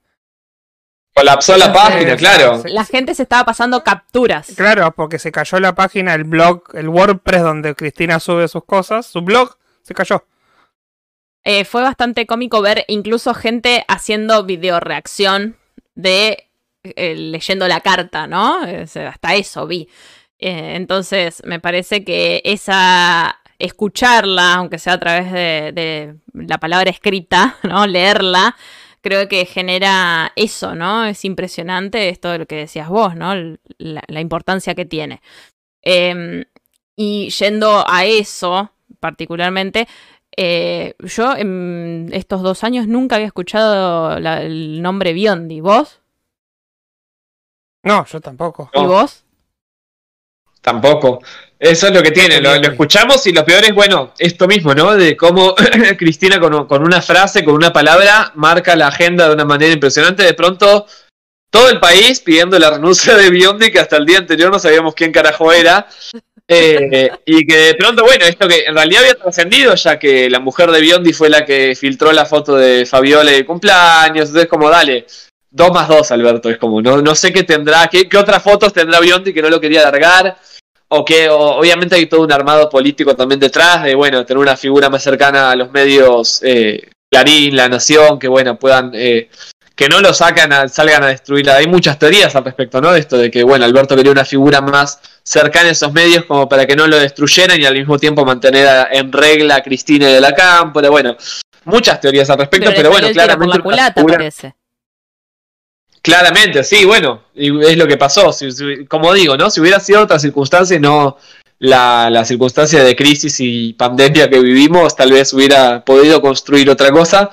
Colapsó la página, sí, claro. sí. La gente se estaba pasando capturas. Claro, porque se cayó la página, el blog, el WordPress donde Cristina sube sus cosas, su blog, se cayó. Eh, fue bastante cómico ver incluso gente haciendo video reacción de eh, leyendo la carta, ¿no? Sea, hasta eso vi. Eh, entonces, me parece que esa escucharla, aunque sea a través de, de la palabra escrita, ¿no? Leerla, creo que genera eso, ¿no? Es impresionante esto de lo que decías vos, ¿no? La, la importancia que tiene. Eh, y yendo a eso, particularmente, eh, yo en estos dos años nunca había escuchado la- el nombre Biondi. ¿Vos? No, yo tampoco. ¿Y No. vos? Tampoco. Eso es lo que tiene, lo, lo escuchamos y lo peor es, bueno, esto mismo, ¿no? De cómo Cristina con, con una frase, con una palabra, marca la agenda de una manera impresionante. De pronto, todo el país pidiendo la renuncia de Biondi, que hasta el día anterior no sabíamos quién carajo era. Eh, y que de pronto, bueno, esto que en realidad había trascendido, ya que la mujer de Biondi fue la que filtró la foto de Fabiola de cumpleaños. Entonces, como, dale, dos más dos, Alberto. Es como, no, no sé qué tendrá, qué, qué otras fotos tendrá Biondi que no lo quería largar o que o- obviamente hay todo un armado político también detrás de, bueno, tener una figura más cercana a los medios, eh, Clarín, La Nación, que, bueno, puedan, eh, que no lo sacan, a- salgan a destruirla. Hay muchas teorías al respecto, ¿no? De esto de que, bueno, Alberto quería una figura más cercana a esos medios como para que no lo destruyeran y al mismo tiempo mantener a- en regla a Cristina de la Cámpora, bueno, muchas teorías al respecto, pero, bueno, por claramente... la una culata, figura- parece. Claramente, sí, bueno, es lo que pasó. Si- como digo, ¿no? Si hubiera sido otra circunstancia y no la, circunstancia de crisis y pandemia que vivimos, tal vez hubiera podido construir otra cosa.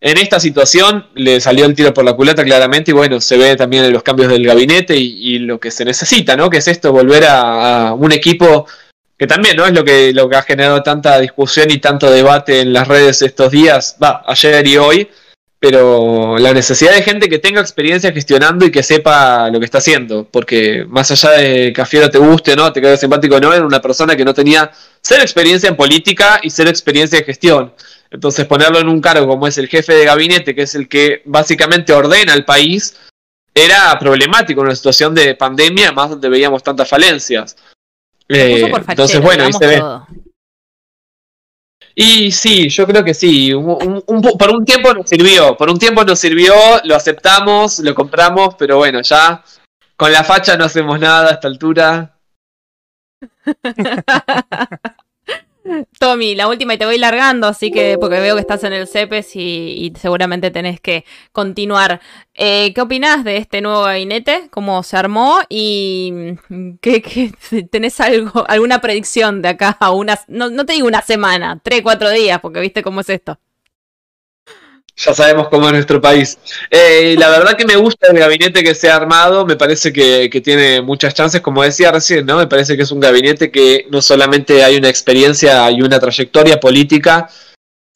En esta situación le salió el tiro por la culata claramente y bueno, se ve también en los cambios del gabinete y, lo que se necesita, ¿no? Que es esto, volver a, un equipo que también, ¿no? Es lo que, lo que ha generado tanta discusión y tanto debate en las redes estos días, va, ayer y hoy, pero la necesidad de gente que tenga experiencia gestionando y que sepa lo que está haciendo, porque más allá de que a Fiero te guste o no, te quede simpático o no, era una persona que no tenía ser experiencia en política y ser experiencia en gestión. Entonces ponerlo en un cargo como es el jefe de gabinete, que es el que básicamente ordena el país, era problemático en una situación de pandemia, más donde veíamos tantas falencias. Eh, entonces, bueno, ahí se ve. Y sí, yo creo que sí. por un tiempo nos sirvió, por un tiempo nos sirvió, lo aceptamos, lo compramos, pero bueno, ya con la facha no hacemos nada a esta altura. Tommy, la última y te voy largando, así que porque veo que estás en el CEPES y, seguramente tenés que continuar. Eh, ¿Qué opinás de este nuevo gabinete? ¿Cómo se armó? ¿Y qué, tenés algo, alguna predicción de acá a unas, no, no te digo una semana, tres, cuatro días, porque viste cómo es esto? Ya sabemos cómo es nuestro país. Eh, la verdad que me gusta el gabinete que se ha armado, me parece que, que, tiene muchas chances, como decía recién, ¿no? Me parece que es un gabinete que no solamente hay una experiencia y una trayectoria política,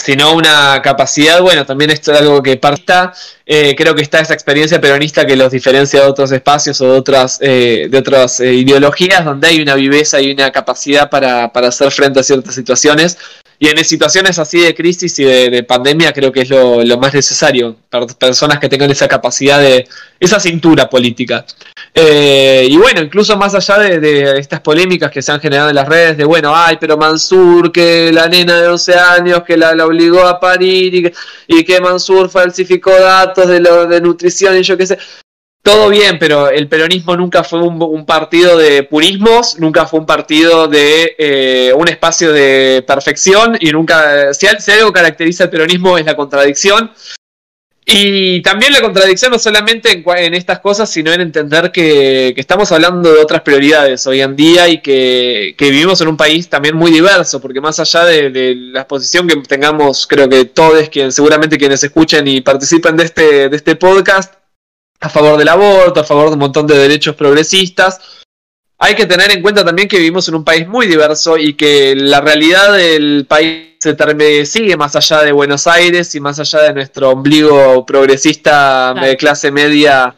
sino una capacidad, bueno, también esto es algo que parta, eh, creo que está esa experiencia peronista que los diferencia de otros espacios o de otras, eh, de otras eh, ideologías, donde hay una viveza y una capacidad para, para hacer frente a ciertas situaciones. Y en situaciones así de crisis y de, pandemia creo que es lo, más necesario, para personas que tengan esa capacidad de, esa cintura política. Eh, y bueno, incluso más allá de, estas polémicas que se han generado en las redes, de bueno, ay, pero Mansur, que la nena de 11 años, que la, obligó a parir y que, y que Mansur falsificó datos de, lo, de nutrición y yo qué sé. Todo bien, pero el peronismo nunca fue un, partido de purismos, nunca fue un partido de eh, un espacio de perfección y nunca, si, algo caracteriza el peronismo es la contradicción. Y también la contradicción no solamente en, estas cosas, sino en entender que, estamos hablando de otras prioridades hoy en día y que, vivimos en un país también muy diverso, porque más allá de, la exposición que tengamos, creo que todos, quien, seguramente quienes escuchen y participen de este, de este podcast, a favor del aborto, a favor de un montón de derechos progresistas. Hay que tener en cuenta también que vivimos en un país muy diverso y que la realidad del país se sigue más allá de Buenos Aires y más allá de nuestro ombligo progresista de clase media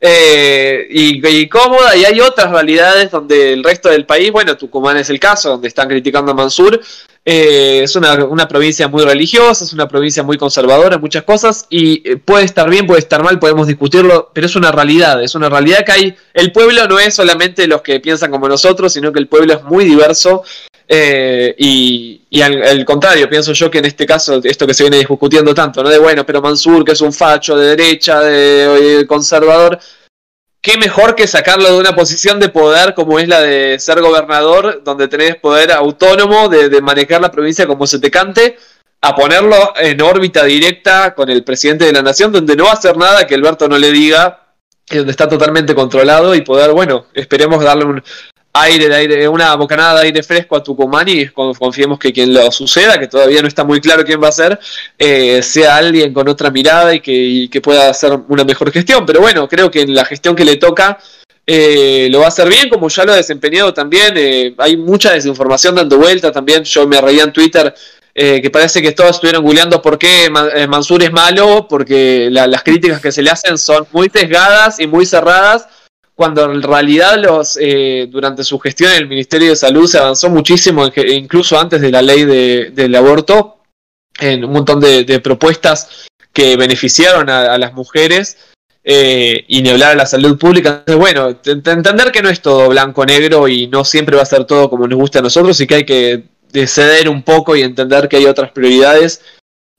eh, y, cómoda, y hay otras realidades donde el resto del país, bueno, Tucumán es el caso, donde están criticando a Mansur, eh, es una, una, provincia muy religiosa, es una provincia muy conservadora muchas cosas, y eh, puede estar bien, puede estar mal, podemos discutirlo, pero es una realidad, es una realidad que hay, el pueblo no es solamente los que piensan como nosotros, sino que el pueblo es muy diverso, y, y al, contrario, pienso yo que en este caso, esto que se viene discutiendo tanto, ¿no? De bueno, pero Mansur, que es un facho de derecha, de conservador, qué mejor que sacarlo de una posición de poder como es la de ser gobernador, donde tenés poder autónomo de, manejar la provincia como se te cante, a ponerlo en órbita directa con el presidente de la nación, donde no va a hacer nada que Alberto no le diga, y donde está totalmente controlado y poder, bueno, esperemos darle un, aire, de aire, una bocanada de aire fresco a Tucumán y confiemos que quien lo suceda, que todavía no está muy claro quién va a ser, eh, sea alguien con otra mirada y que, pueda hacer una mejor gestión. Pero bueno, creo que en la gestión que le toca eh, lo va a hacer bien, como ya lo ha desempeñado también. Eh, hay mucha desinformación dando vuelta también. Yo me reía en Twitter. que parece que todos estuvieron googleando por qué Mansur es malo, porque las críticas que se le hacen son muy sesgadas y muy cerradas, cuando en realidad los eh, durante su gestión en el Ministerio de Salud se avanzó muchísimo, incluso antes de la ley de, del aborto, en un montón de, propuestas que beneficiaron a, las mujeres eh, y ni hablar a la salud pública. Entonces, bueno, entender que no es todo blanco-negro y no siempre va a ser todo como nos gusta a nosotros y que hay que ceder un poco y entender que hay otras prioridades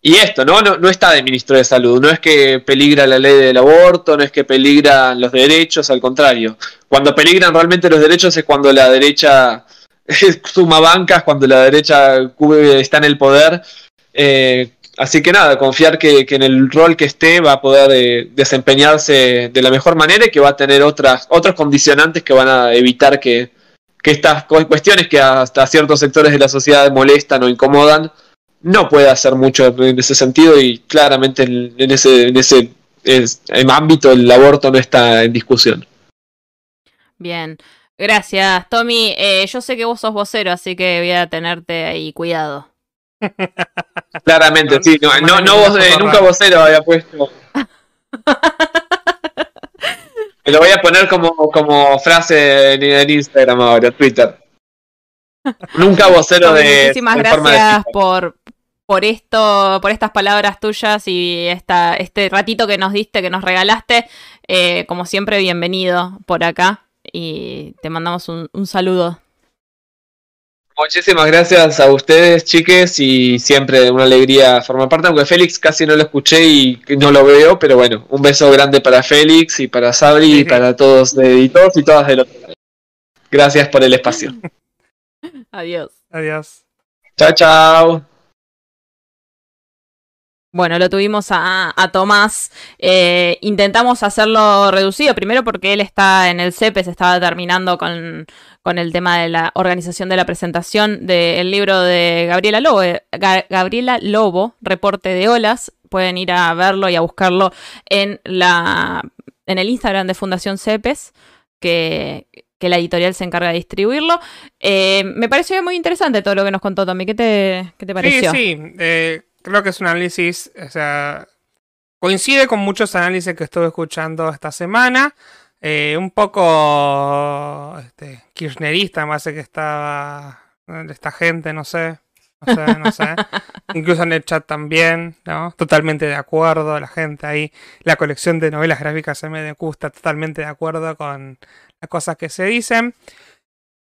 y esto, ¿no? ¿no? No está de ministro de salud, no es que peligra la ley del aborto, no es que peligran los derechos, al contrario. Cuando peligran realmente los derechos es cuando la derecha suma bancas, cuando la derecha está en el poder. Eh, así que nada, confiar que, en el rol que esté va a poder eh, desempeñarse de la mejor manera y que va a tener otras, otros condicionantes que van a evitar que, que estas cuestiones que hasta ciertos sectores de la sociedad molestan o incomodan no puede hacer mucho en ese sentido y claramente en, en ese, en ese es- en ámbito el aborto no está en discusión. Bien. Gracias, Tommy. Eh, yo sé que vos sos vocero, así que voy a tenerte ahí cuidado. Claramente, sí, no, no, no vos, eh, nunca vocero había puesto. Me lo voy a poner como, como frase en, en Instagram ahora, Twitter. Nunca vocero Tommy, de, muchísimas de forma de gracias por, por esto, por estas palabras tuyas y esta, este ratito que nos diste, que nos regalaste. Eh, como siempre, bienvenido por acá y te mandamos un, un saludo. Muchísimas gracias a ustedes, chiques, y siempre una alegría formar parte, aunque Félix casi no lo escuché y no lo veo, pero bueno, un beso grande para Félix y para Sabri y para todos de, y todos y todas del otro lado. Gracias por el espacio. Adiós. Adiós. Chao, chao. Bueno, lo tuvimos a, a Tomás. Eh, intentamos hacerlo reducido, primero porque él está en el CEPES, estaba terminando con, con el tema de la organización de la presentación del libro de Gabriela Lobo, eh, Ga- Gabriela Lobo, Reporte de Olas. Pueden ir a verlo y a buscarlo en, la, en el Instagram de Fundación CEPES, que, que la editorial se encarga de distribuirlo. Eh, me pareció muy interesante todo lo que nos contó Tommy. ¿Qué te, qué te pareció? Sí, sí. eh, creo que es un análisis, o sea, coincide con muchos análisis que estuve escuchando esta semana. eh, un poco este, kirchnerista, me parece que estaba esta gente, no sé. No sé, no sé. Incluso en el chat también, ¿no? Totalmente de acuerdo, la gente ahí. La colección de novelas gráficas MDQ está totalmente de acuerdo con las cosas que se dicen.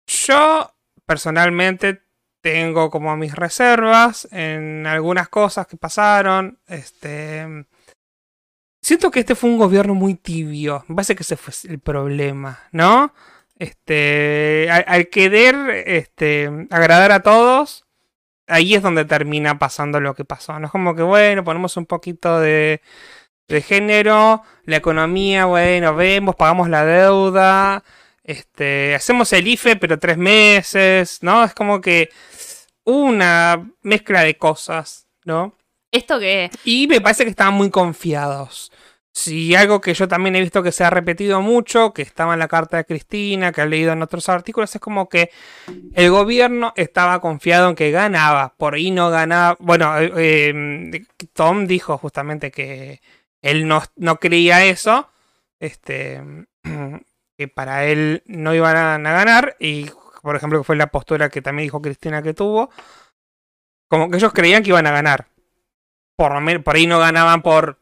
Yo, personalmente, tengo como mis reservas en algunas cosas que pasaron. Este. Siento que este fue un gobierno muy tibio. Me parece que ese fue el problema, ¿no? Este. Al, al querer este, agradar a todos, ahí es donde termina pasando lo que pasó. No es como que, bueno, ponemos un poquito de, de género, la economía, bueno, vemos, pagamos la deuda. Este, hacemos el IFE, pero tres meses, ¿no? Es como que una mezcla de cosas, ¿no? Esto que Y me parece que estaban muy confiados. Si algo que yo también he visto que se ha repetido mucho, que estaba en la carta de Cristina, que he leído en otros artículos, es como que el gobierno estaba confiado en que ganaba. Por ahí no ganaba. Bueno, eh, eh, Tom dijo justamente que él no, no creía eso. Este. Que para él no iban a, a ganar. Y, por ejemplo, que fue la postura que también dijo Cristina que tuvo. Como que ellos creían que iban a ganar por, por ahí no ganaban por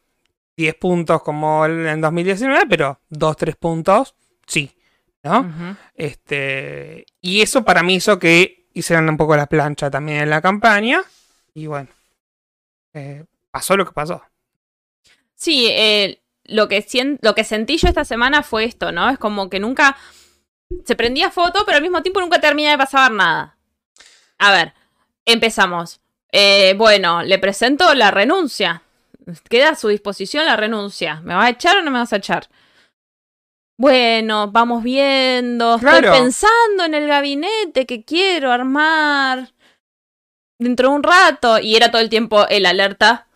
10 puntos como en 2019, pero 2, 3 puntos, sí, ¿no? Este, y eso para mí hizo que hicieran un poco la plancha también en la campaña. Y bueno, eh, pasó lo que pasó. Sí, eh, lo, que lo que sentí yo esta semana fue esto, ¿no? Es como que nunca se prendía foto, pero al mismo tiempo nunca termina de pasar nada. A ver, empezamos. Eh, bueno, le presento la renuncia. Queda a su disposición la renuncia. ¿Me vas a echar o no me vas a echar? Bueno, vamos viendo. Claro. Estoy pensando en el gabinete que quiero armar dentro de un rato. Y era todo el tiempo el alerta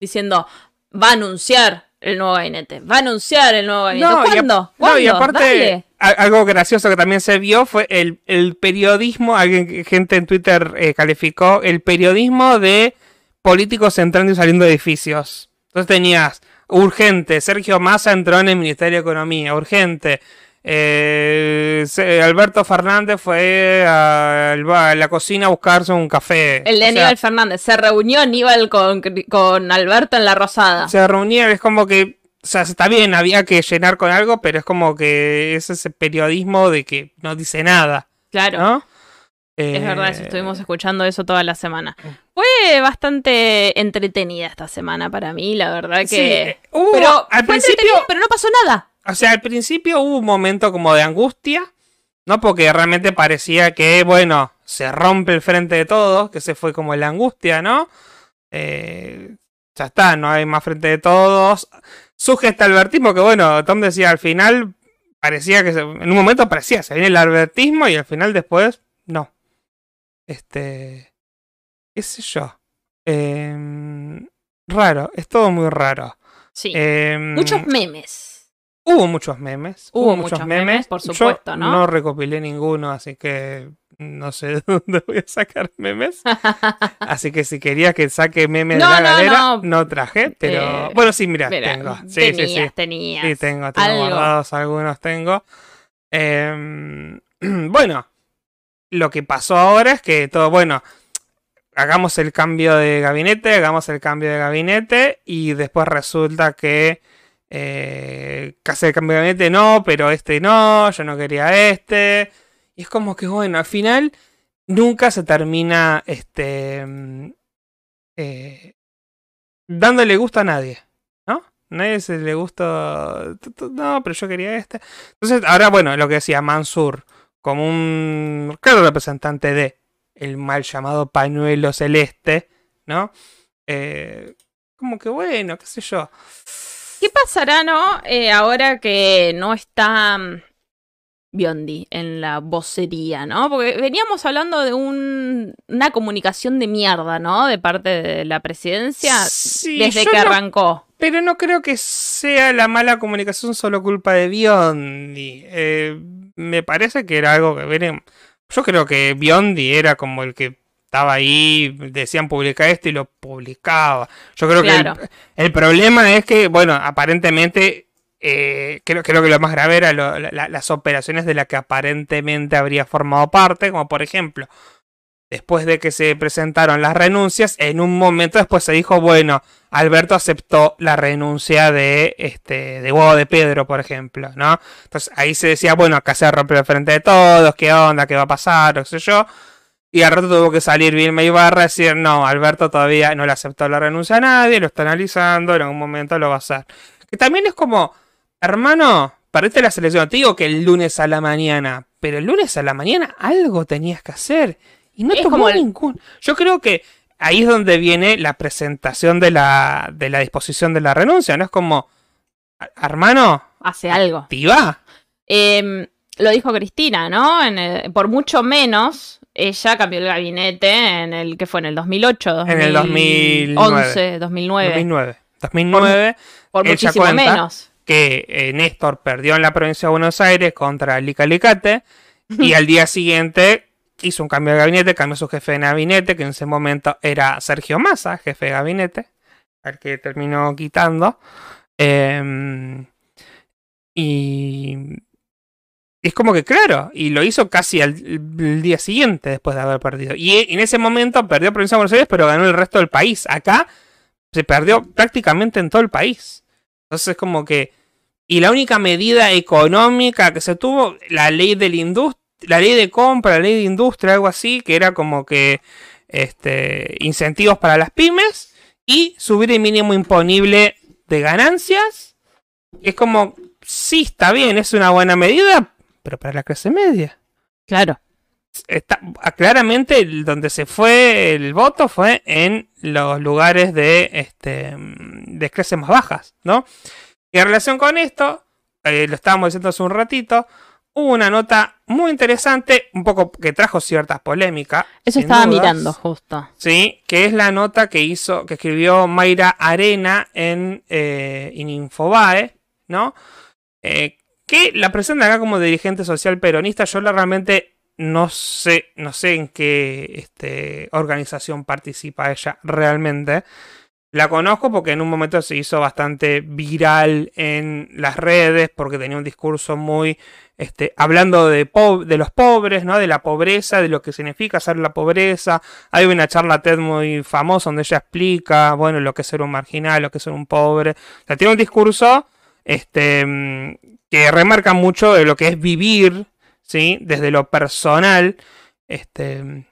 diciendo, va a anunciar el nuevo gabinete. Va a anunciar el nuevo gabinete. No, y ¿Cuándo? No, y ¿Cuándo? aparte, Dale. Algo gracioso que también se vio fue el, el periodismo, alguien, gente en Twitter eh, calificó el periodismo de políticos entrando y saliendo de edificios. Entonces tenías urgente, Sergio Massa entró en el Ministerio de Economía, urgente. eh, Alberto Fernández fue a, la cocina a buscarse un café. El de O sea, Fernández. Se reunió Aníbal con, con Alberto en la Rosada. se reunían, es como que, o sea, está bien, había que llenar con algo, pero es como que es ese periodismo de que no dice nada, claro. ¿no? Es verdad, eso Eh, estuvimos escuchando eso toda la semana. Fue bastante entretenida esta semana para mí, la verdad que... sí, eh, hubo- pero al principio, pero no pasó nada. o sea, al principio hubo un momento como de angustia, ¿no? Porque realmente parecía que, bueno, se rompe el frente de todos, que se fue como la angustia, ¿no? Eh, ya está, no hay más frente de todos. Surge este albertismo que, bueno, Tom decía al final, parecía que se- en un momento parecía, se viene el albertismo y al final después, no. Este, qué sé yo. Em, raro, es todo muy raro. Sí. Em, Muchos memes. Hubo muchos memes. Hubo muchos memes, por Yo supuesto, ¿no? No recopilé ninguno, así que no sé de dónde voy a sacar memes. Así que si querías que saque memes No, de la no, galera, no. no, traje, pero Eh, bueno, sí, mira, tengo. Sí, sí, tenías, sí. tenías. Sí, tengo, tengo algo. guardados, algunos tengo. Em, bueno, lo que pasó ahora es que todo, bueno, hagamos el cambio de gabinete, hagamos el cambio de gabinete y después resulta que eh, hacer el cambio de gabinete no, pero este no, yo no quería este. Y es como que, bueno, al final nunca se termina este mm, eh, dándole gusto a nadie, ¿no? Nadie se le gusta. No, pero yo quería este. Entonces, ahora, bueno, lo que decía Mansur, como un claro representante de el mal llamado pañuelo celeste, ¿no? Eh, como que bueno, qué sé yo. ¿Qué pasará, no? Eh, ahora que no está mm, Biondi en la vocería, ¿no? Porque veníamos hablando de un- una comunicación de mierda, ¿no? De parte de la presidencia Sí, desde que no- arrancó. Pero no creo que sea la mala comunicación solo culpa de Biondi. Eh, me parece que era algo que viene. Yo creo que Biondi era como el que estaba ahí, decían publicar esto y lo publicaba. Yo creo Claro. que el, el problema es que, bueno, aparentemente, eh, creo, que lo más grave era lo- la- la- las operaciones de las que aparentemente habría formado parte, como por ejemplo, después de que se presentaron las renuncias, en un momento después se dijo, bueno, Alberto aceptó la renuncia de este de Huevo de Pedro, por ejemplo, ¿no? Entonces ahí se decía, bueno, acá se rompe el frente de todos, qué onda, qué va a pasar, o qué sé yo. Y al rato tuvo que salir Vilma Ibarra y decir, no, Alberto todavía no le aceptó la renuncia a nadie, lo está analizando, en algún momento lo va a hacer. Que también es como, hermano, perdiste la selección, te digo que el lunes a la mañana, pero el lunes a la mañana algo tenías que hacer. Y no Es tomó como el- ningún. Yo creo que ahí es donde viene la presentación de la, de la disposición de la renuncia, ¿no? Es como, hermano, Hace algo. activa. Eh, lo dijo Cristina, ¿no? En el- por mucho menos, ella cambió el gabinete en el que fue en el 2008, En el 2011, 2009. 2009. 2009, Por muchísimo cuenta menos. Que eh, Néstor perdió en la provincia de Buenos Aires contra Lica Alicate y al día siguiente hizo un cambio de gabinete, cambió su jefe de gabinete, que en ese momento era Sergio Massa, jefe de gabinete, al que terminó quitando. Em, y es como que, claro, y lo hizo casi al el día siguiente después de haber perdido. Y en ese momento perdió provincia de Buenos Aires, pero ganó el resto del país. Acá se perdió prácticamente en todo el país. Entonces es como que... Y la única medida económica que se tuvo, la ley de industria, la ley de compra, la ley de industria, algo así, que era como que este, incentivos para las pymes y subir el mínimo imponible de ganancias. Es como, sí, está bien, es una buena medida, pero para la clase media. Claro. Está, claramente donde se fue el voto fue en los lugares de, este, de clases más bajas, ¿no? Y en relación con esto, eh, lo estábamos diciendo hace un ratito, hubo una nota muy interesante, un poco que trajo ciertas polémicas. Eso estaba dudas. mirando justo. Sí, que es la nota que hizo, que escribió Mayra Arena en, eh, en Infobae, ¿no? Eh, que la presenta acá como dirigente social peronista. Yo la realmente no sé, no sé en qué este, organización participa ella realmente. La conozco porque en un momento se hizo bastante viral en las redes porque tenía un discurso muy este, hablando de, de los pobres, ¿no? De la pobreza, de lo que significa ser la pobreza. Hay una charla TED muy famosa donde ella explica, bueno, lo que es ser un marginal, lo que es ser un pobre. O sea, tiene un discurso este, mm, que remarca mucho de lo que es vivir, ¿sí? Desde lo personal, este,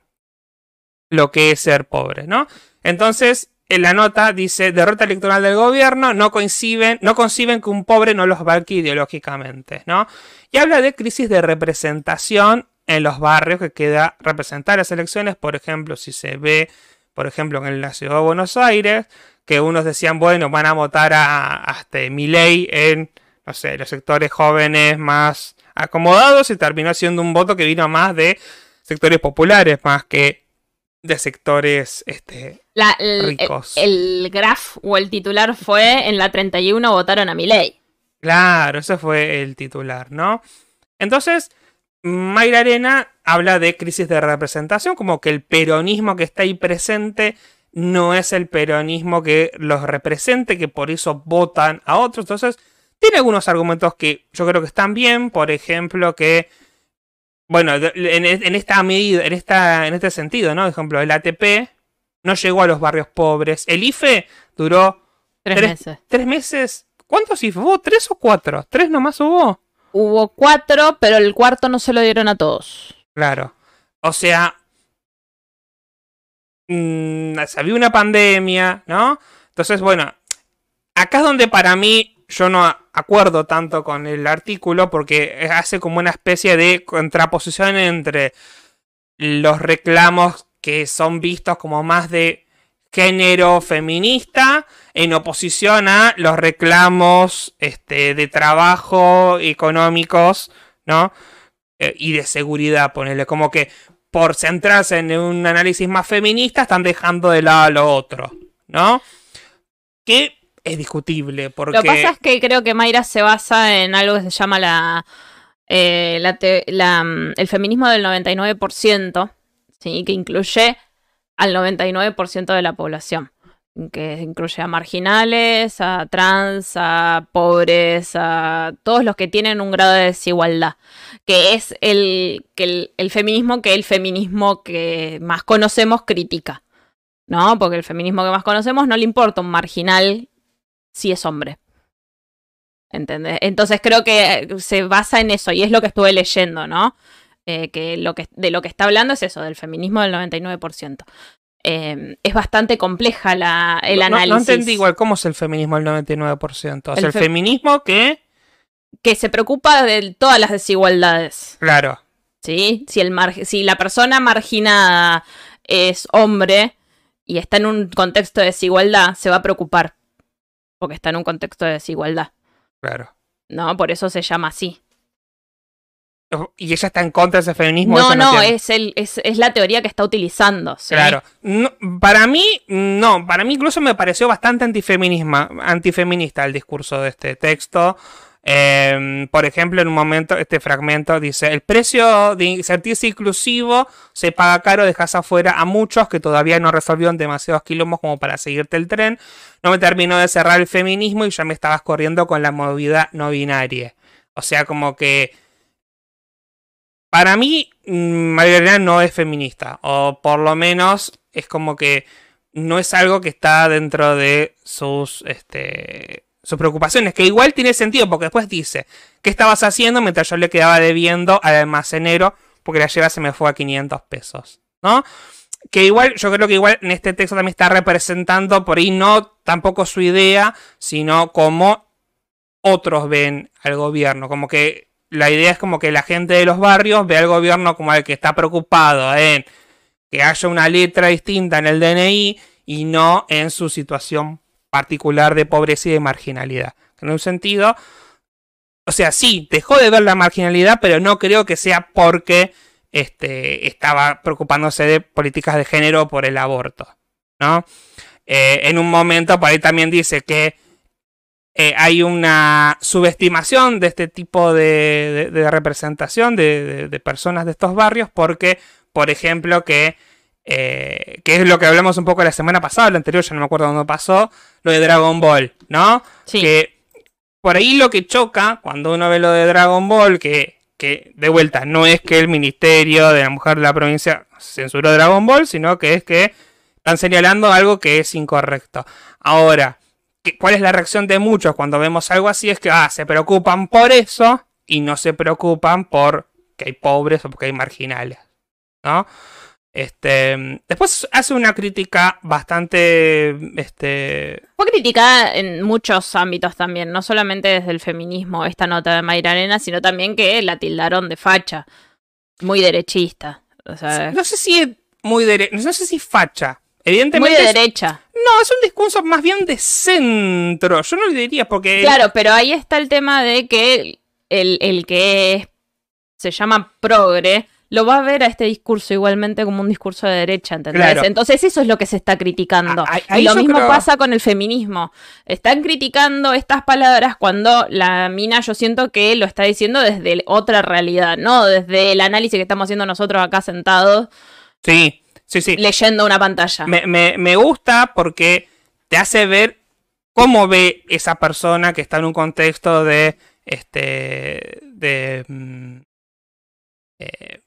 lo que es ser pobre, ¿no? Entonces, en la nota dice, derrota electoral del gobierno, no coinciden, no conciben que un pobre no los valque ideológicamente, ¿no? Y habla de crisis de representación en los barrios que queda representar las elecciones, por ejemplo, si se ve, por ejemplo, en la ciudad de Buenos Aires, que unos decían, bueno, van a votar a, a este en, no sé, los sectores jóvenes más acomodados y terminó siendo un voto que vino más de sectores populares, más que de sectores este, La- el, Ricos. el- el graph o el titular fue en la 31 votaron a mi ley. Claro, ese fue el titular, ¿no? Entonces, Mayra Arena habla de crisis de representación, como que el peronismo que está ahí presente no es el peronismo que los represente, que por eso votan a otros. Entonces, tiene algunos argumentos que yo creo que están bien, por ejemplo, que, bueno, en, en esta medida, en, esta, en este sentido, ¿no? Por ejemplo, el ATP no llegó a los barrios pobres. El IFE duró Tres, Tres- meses. tres meses. ¿Cuántos IFE hubo? ¿Tres o cuatro? ¿Tres nomás hubo? Hubo cuatro, pero el cuarto no se lo dieron a todos. Claro. O sea, mm, había una pandemia, ¿no? Entonces, bueno, acá es donde para mí yo no a- acuerdo tanto con el artículo porque hace como una especie de contraposición entre los reclamos que son vistos como más de género feminista en oposición a los reclamos este, de trabajo económicos, ¿no? Eh, y de seguridad, ponerle como que por centrarse en un análisis más feminista están dejando de lado lo otro, ¿no? Que es discutible porque Lo que pasa es que creo que Mayra se basa en algo que se llama la, eh, la te- la, mm, el feminismo del 99%, ¿sí? que incluye al 99% de la población, que incluye a marginales, a trans, a pobres, a todos los que tienen un grado de desigualdad, que es el, que el, el feminismo que el feminismo que más conocemos critica. ¿No? Porque el feminismo que más conocemos no le importa un marginal si es hombre. ¿Entendés? Entonces creo que se basa en eso y es lo que estuve leyendo, ¿no? Eh, que lo que de lo que está hablando es eso, del feminismo del 99%. Eh, es bastante compleja la, el no, no- análisis. no entendí igual cómo es el feminismo del 99%. O sea, El el, fe- feminismo que, Que se preocupa de todas las desigualdades. claro, ¿sí? Si, el mar- si la persona marginada es hombre y está en un contexto de desigualdad, se va a preocupar. Porque está en un contexto de desigualdad. claro. ¿No? Por eso se llama así. Y ella está en contra de ese feminismo. No, no, es, el, es, es la teoría que está utilizando. ¿sí? Claro. No, para mí, no. Para mí incluso me pareció bastante antifeminisma, antifeminista el discurso de este texto. Eh, por ejemplo, en un momento, este fragmento dice: El precio de sentirse inclusivo se paga caro, dejas afuera a muchos que todavía no resolvieron demasiados quilombos como para seguirte el tren. No me terminó de cerrar el feminismo y ya me estabas corriendo con la movida no binaria. O sea, como que. Para mí, mm, María no es feminista. O por lo menos es como que no es algo que está dentro de sus, este, sus preocupaciones. Que igual tiene sentido porque después dice, ¿qué estabas haciendo mientras yo le quedaba debiendo al almacenero? Porque la lleva se me fue a 500 pesos. ¿No? Que igual, yo creo que igual en este texto también está representando por ahí no tampoco su idea, sino como otros ven al gobierno. Como que la idea es como que la gente de los barrios ve al gobierno como el que está preocupado en que haya una letra distinta en el DNI y no en su situación particular de pobreza y de marginalidad. En un sentido, o sea, sí, dejó de ver la marginalidad, pero no creo que sea porque este, estaba preocupándose de políticas de género por el aborto, ¿no? Eh, en un momento, por ahí también dice que eh, hay una subestimación de este tipo de, representación de personas de estos barrios porque, por ejemplo, que, eh, que es lo que hablamos un poco la semana pasada, la anterior, ya no me acuerdo dónde pasó, lo de Dragon Ball, ¿no? Sí. Que por ahí lo que choca cuando uno ve lo de Dragon Ball, que, que de vuelta no es que el Ministerio de la Mujer de la provincia censuró Dragon Ball, sino que es que están señalando algo que es incorrecto. Ahora, ¿qué- ¿cuál es la reacción de muchos cuando vemos algo así? Es que ah, se preocupan por eso y no se preocupan por que hay pobres o porque hay marginales, ¿no? Este, después hace una crítica bastante, este, Fue criticada en muchos ámbitos también, no solamente desde el feminismo, esta nota de Mayra Arena, sino también que la tildaron de facha. Muy derechista. O sea, no sé si es muy dere- no sé si facha. muy Evidentemente de es- derecha. no, es un discurso más bien de centro. Yo no le diría porque Claro, pero ahí está el tema de que el, el que es- se llama progre lo va a ver a este discurso igualmente como un discurso de derecha, ¿entendés? Claro. Entonces eso es lo que se está criticando. Y lo mismo creo- pasa con el feminismo. Están criticando estas palabras cuando la mina yo siento que lo está diciendo desde otra realidad, no desde el análisis que estamos haciendo nosotros acá sentados Sí, sí, sí. leyendo una pantalla. Me, me- me gusta porque te hace ver cómo ve esa persona que está en un contexto de. Este. de. mm, eh,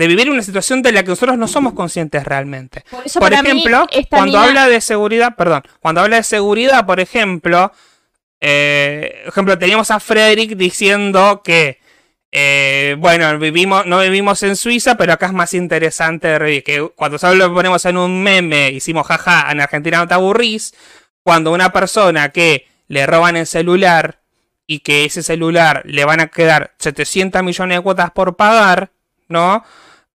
de vivir una situación de la que nosotros no somos conscientes realmente. Por eso por ejemplo, cuando mina- habla de seguridad, perdón, cuando habla de seguridad, por ejemplo, eh, ejemplo, teníamos a Frederick diciendo que, eh, bueno, vivimos, no vivimos en Suiza, pero acá es más interesante de reír, que cuando solo lo ponemos en un meme, hicimos jaja, en Argentina no te aburrís, cuando una persona que le roban el celular y que ese celular le van a quedar 700 millones de cuotas por pagar, ¿no?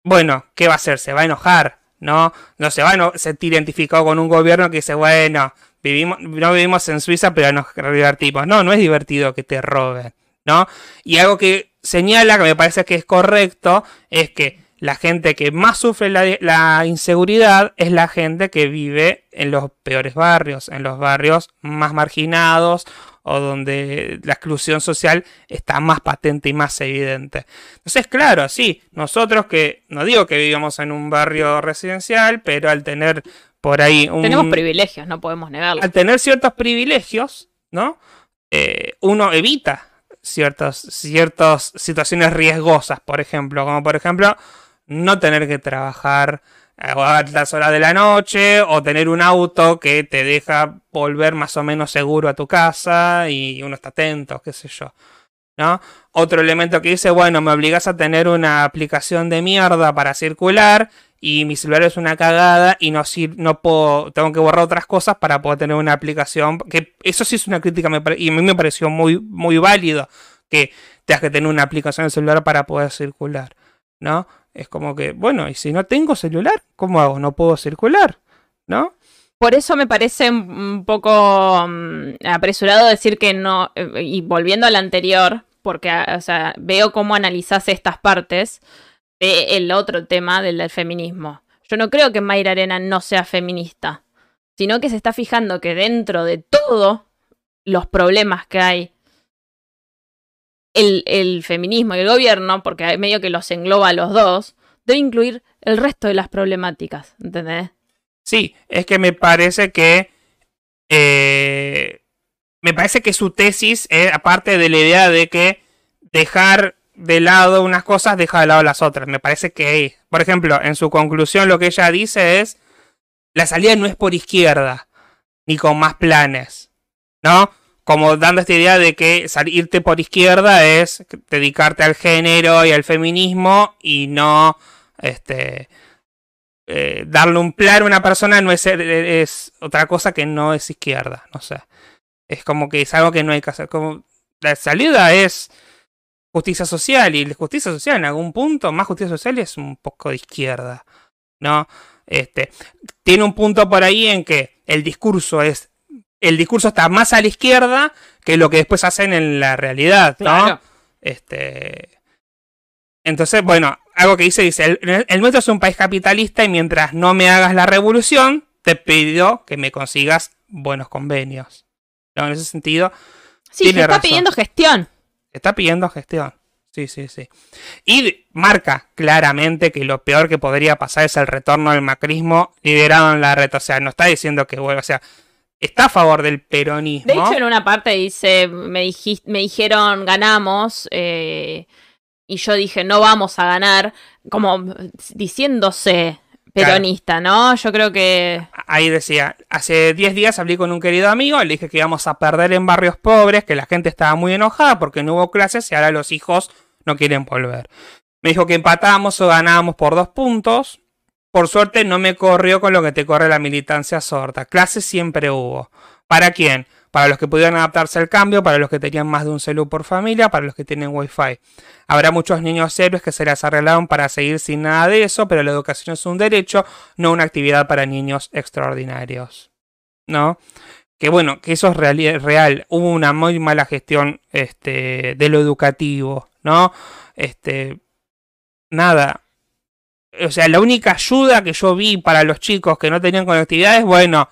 Bueno, ¿qué va a hacer? Se va a enojar, ¿no? No se va a eno- sentir identificado con un gobierno que dice, bueno, vivimos, no vivimos en Suiza, pero nos divertimos. No, no es divertido que te roben, ¿no? Y algo que señala, que me parece que es correcto, es que la gente que más sufre la, la inseguridad es la gente que vive en los peores barrios, en los barrios más marginados o donde la exclusión social está más patente y más evidente. Entonces, claro, sí, nosotros que, no digo que vivamos en un barrio residencial, pero al tener por ahí un... Tenemos privilegios, no podemos negarlo. Al tener ciertos privilegios, ¿no? Eh, uno evita ciertas ciertas situaciones riesgosas, por ejemplo, como por ejemplo no tener que trabajar a altas horas de la noche o tener un auto que te deja volver más o menos seguro a tu casa y uno está atento, qué sé yo. ¿No? Otro elemento que dice, bueno, me obligas a tener una aplicación de mierda para circular y mi celular es una cagada y no, no puedo, tengo que borrar otras cosas para poder tener una aplicación, que eso sí es una crítica y a mí me pareció muy, muy válido que tengas que tener una aplicación de celular para poder circular, ¿no? Es como que, bueno, y si no tengo celular, ¿cómo hago? No puedo circular, ¿no? Por eso me parece un- poco mm, apresurado decir que no, eh, y volviendo al anterior, porque ah, o sea, veo cómo analizás estas partes del otro tema del, del feminismo. Yo no creo que Mayra Arena no sea feminista, sino que se está fijando que dentro de todos los problemas que hay, el, feminismo y el gobierno, porque hay medio que los engloba a los dos, debe incluir el resto de las problemáticas, ¿entendés? Sí, es que me parece que. eh, me parece que su tesis, es, aparte de la idea de que dejar de lado unas cosas, deja de lado las otras. Me parece que, por ejemplo, en su conclusión lo que ella dice es, la salida no es por izquierda, ni con más planes, ¿no? Como dando esta idea de que salirte por izquierda es dedicarte al género y al feminismo y no, este, eh, darle un plan a una persona no es, es otra cosa que no es izquierda, no sé. Es como que es algo que no hay que hacer. Como la salida es justicia social y la justicia social en algún punto, más justicia social es un poco de izquierda, ¿no? Este, tiene un punto por ahí en que el discurso es el discurso está más a la izquierda que lo que después hacen en la realidad, ¿no? Claro. Este. Entonces, bueno, algo que dice, dice, el, el nuestro es un país capitalista y mientras no me hagas la revolución, te pido que me consigas buenos convenios. ¿No? En ese sentido, Sí, Tiene se está razón. pidiendo gestión. está pidiendo gestión. Sí, sí, sí. Y marca claramente que lo peor que podría pasar es el retorno del macrismo liderado en la red. O sea, no está diciendo que vuelva. O sea, está a favor del peronismo. De hecho, en una parte dice, me, dijis- me dijeron ganamos, eh, y yo dije no vamos a ganar, como diciéndose peronista, ¿no? Yo creo que... Ahí decía, hace 10 días hablé con un querido amigo, le dije que íbamos a perder en barrios pobres, que la gente estaba muy enojada porque no hubo clases y ahora los hijos no quieren volver. Me dijo que empatábamos o ganábamos por dos puntos. Por suerte no me corrió con lo que te corre la militancia sorda. Clases siempre hubo. ¿Para quién? Para los que pudieran adaptarse al cambio, para los que tenían más de un celu por familia, para los que tienen wifi. Habrá muchos niños héroes que se las arreglaron para seguir sin nada de eso, pero la educación es un derecho, no una actividad para niños extraordinarios. ¿No? Que bueno, que eso es real. real. Hubo una muy mala gestión este, de lo educativo, ¿no? Este, nada. O sea, la única ayuda que yo vi para los chicos que no tenían conectividad es, bueno,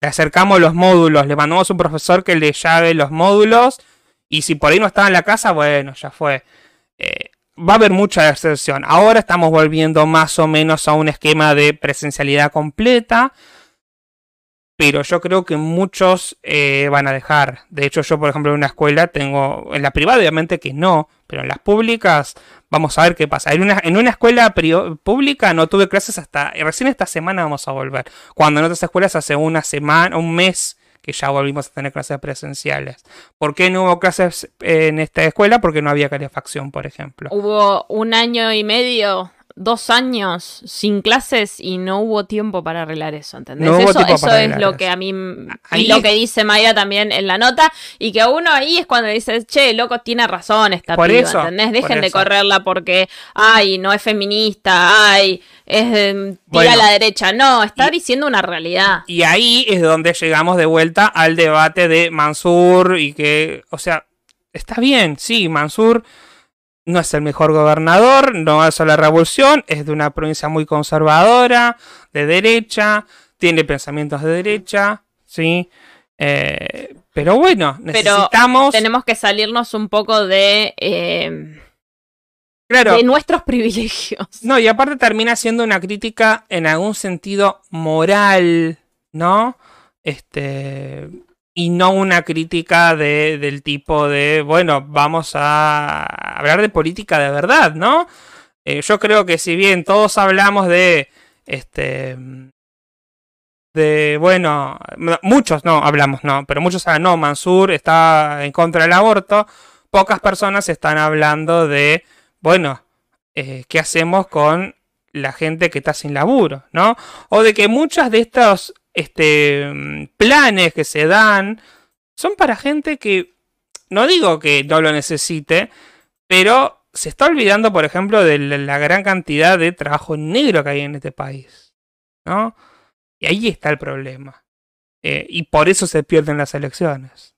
le acercamos los módulos, le mandamos un profesor que le llave los módulos y si por ahí no estaba en la casa, bueno, ya fue. Eh, va a haber mucha excepción. Ahora estamos volviendo más o menos a un esquema de presencialidad completa. Pero yo creo que muchos eh, van a dejar. De hecho, yo, por ejemplo, en una escuela tengo. En la privada, obviamente que no. Pero en las públicas, vamos a ver qué pasa. En una, en una escuela pública no tuve clases hasta. Recién esta semana vamos a volver. Cuando en otras escuelas hace una semana, un mes que ya volvimos a tener clases presenciales. ¿Por qué no hubo clases en esta escuela? Porque no había calefacción, por ejemplo. Hubo un año y medio dos años sin clases y no hubo tiempo para arreglar eso, ¿entendés? eso eso es lo que a mí y lo que dice Mayra también en la nota y que a uno ahí es cuando dice, che, loco, tiene razón esta por piba, ¿entendés? Dejen de correrla porque, ay, no es feminista, ay, es tira a la derecha. No, está diciendo una realidad. Y ahí es donde llegamos de vuelta al debate de Mansur y que, o sea, está bien, sí, Mansur no es el mejor gobernador, no hace la revolución, es de una provincia muy conservadora, de derecha, tiene pensamientos de derecha, ¿sí? Eh, pero bueno, necesitamos... tenemos que salirnos un poco de... Eh, claro. De nuestros privilegios. No, y aparte termina siendo una crítica en algún sentido moral, ¿no? Este y no una crítica de, del tipo de, bueno, vamos a hablar de política de verdad, ¿no? Eh, yo creo que si bien todos hablamos de, este, de, bueno, muchos no hablamos, no, pero muchos hablan, no, Mansur está en contra del aborto, pocas personas están hablando de, bueno, eh, ¿qué hacemos con la gente que está sin laburo, ¿no? O de que muchas de estas este, planes que se dan son para gente que, no digo que no lo necesite, pero se está olvidando, por ejemplo, de la gran cantidad de trabajo negro que hay en este país. ¿no? Y ahí está el problema. Eh, y por eso se pierden las elecciones.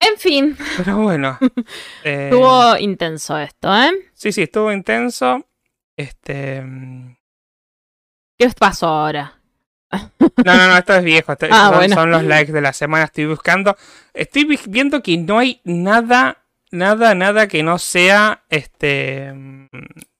En fin. Pero bueno. Eh, estuvo intenso esto, ¿eh? Sí, sí, estuvo intenso. Este. Mm, ¿Qué pasó ahora? No, no, no, esto es viejo. Ah, son, los likes de la semana. Estoy buscando. Estoy viendo que no hay nada, nada, nada que no sea este.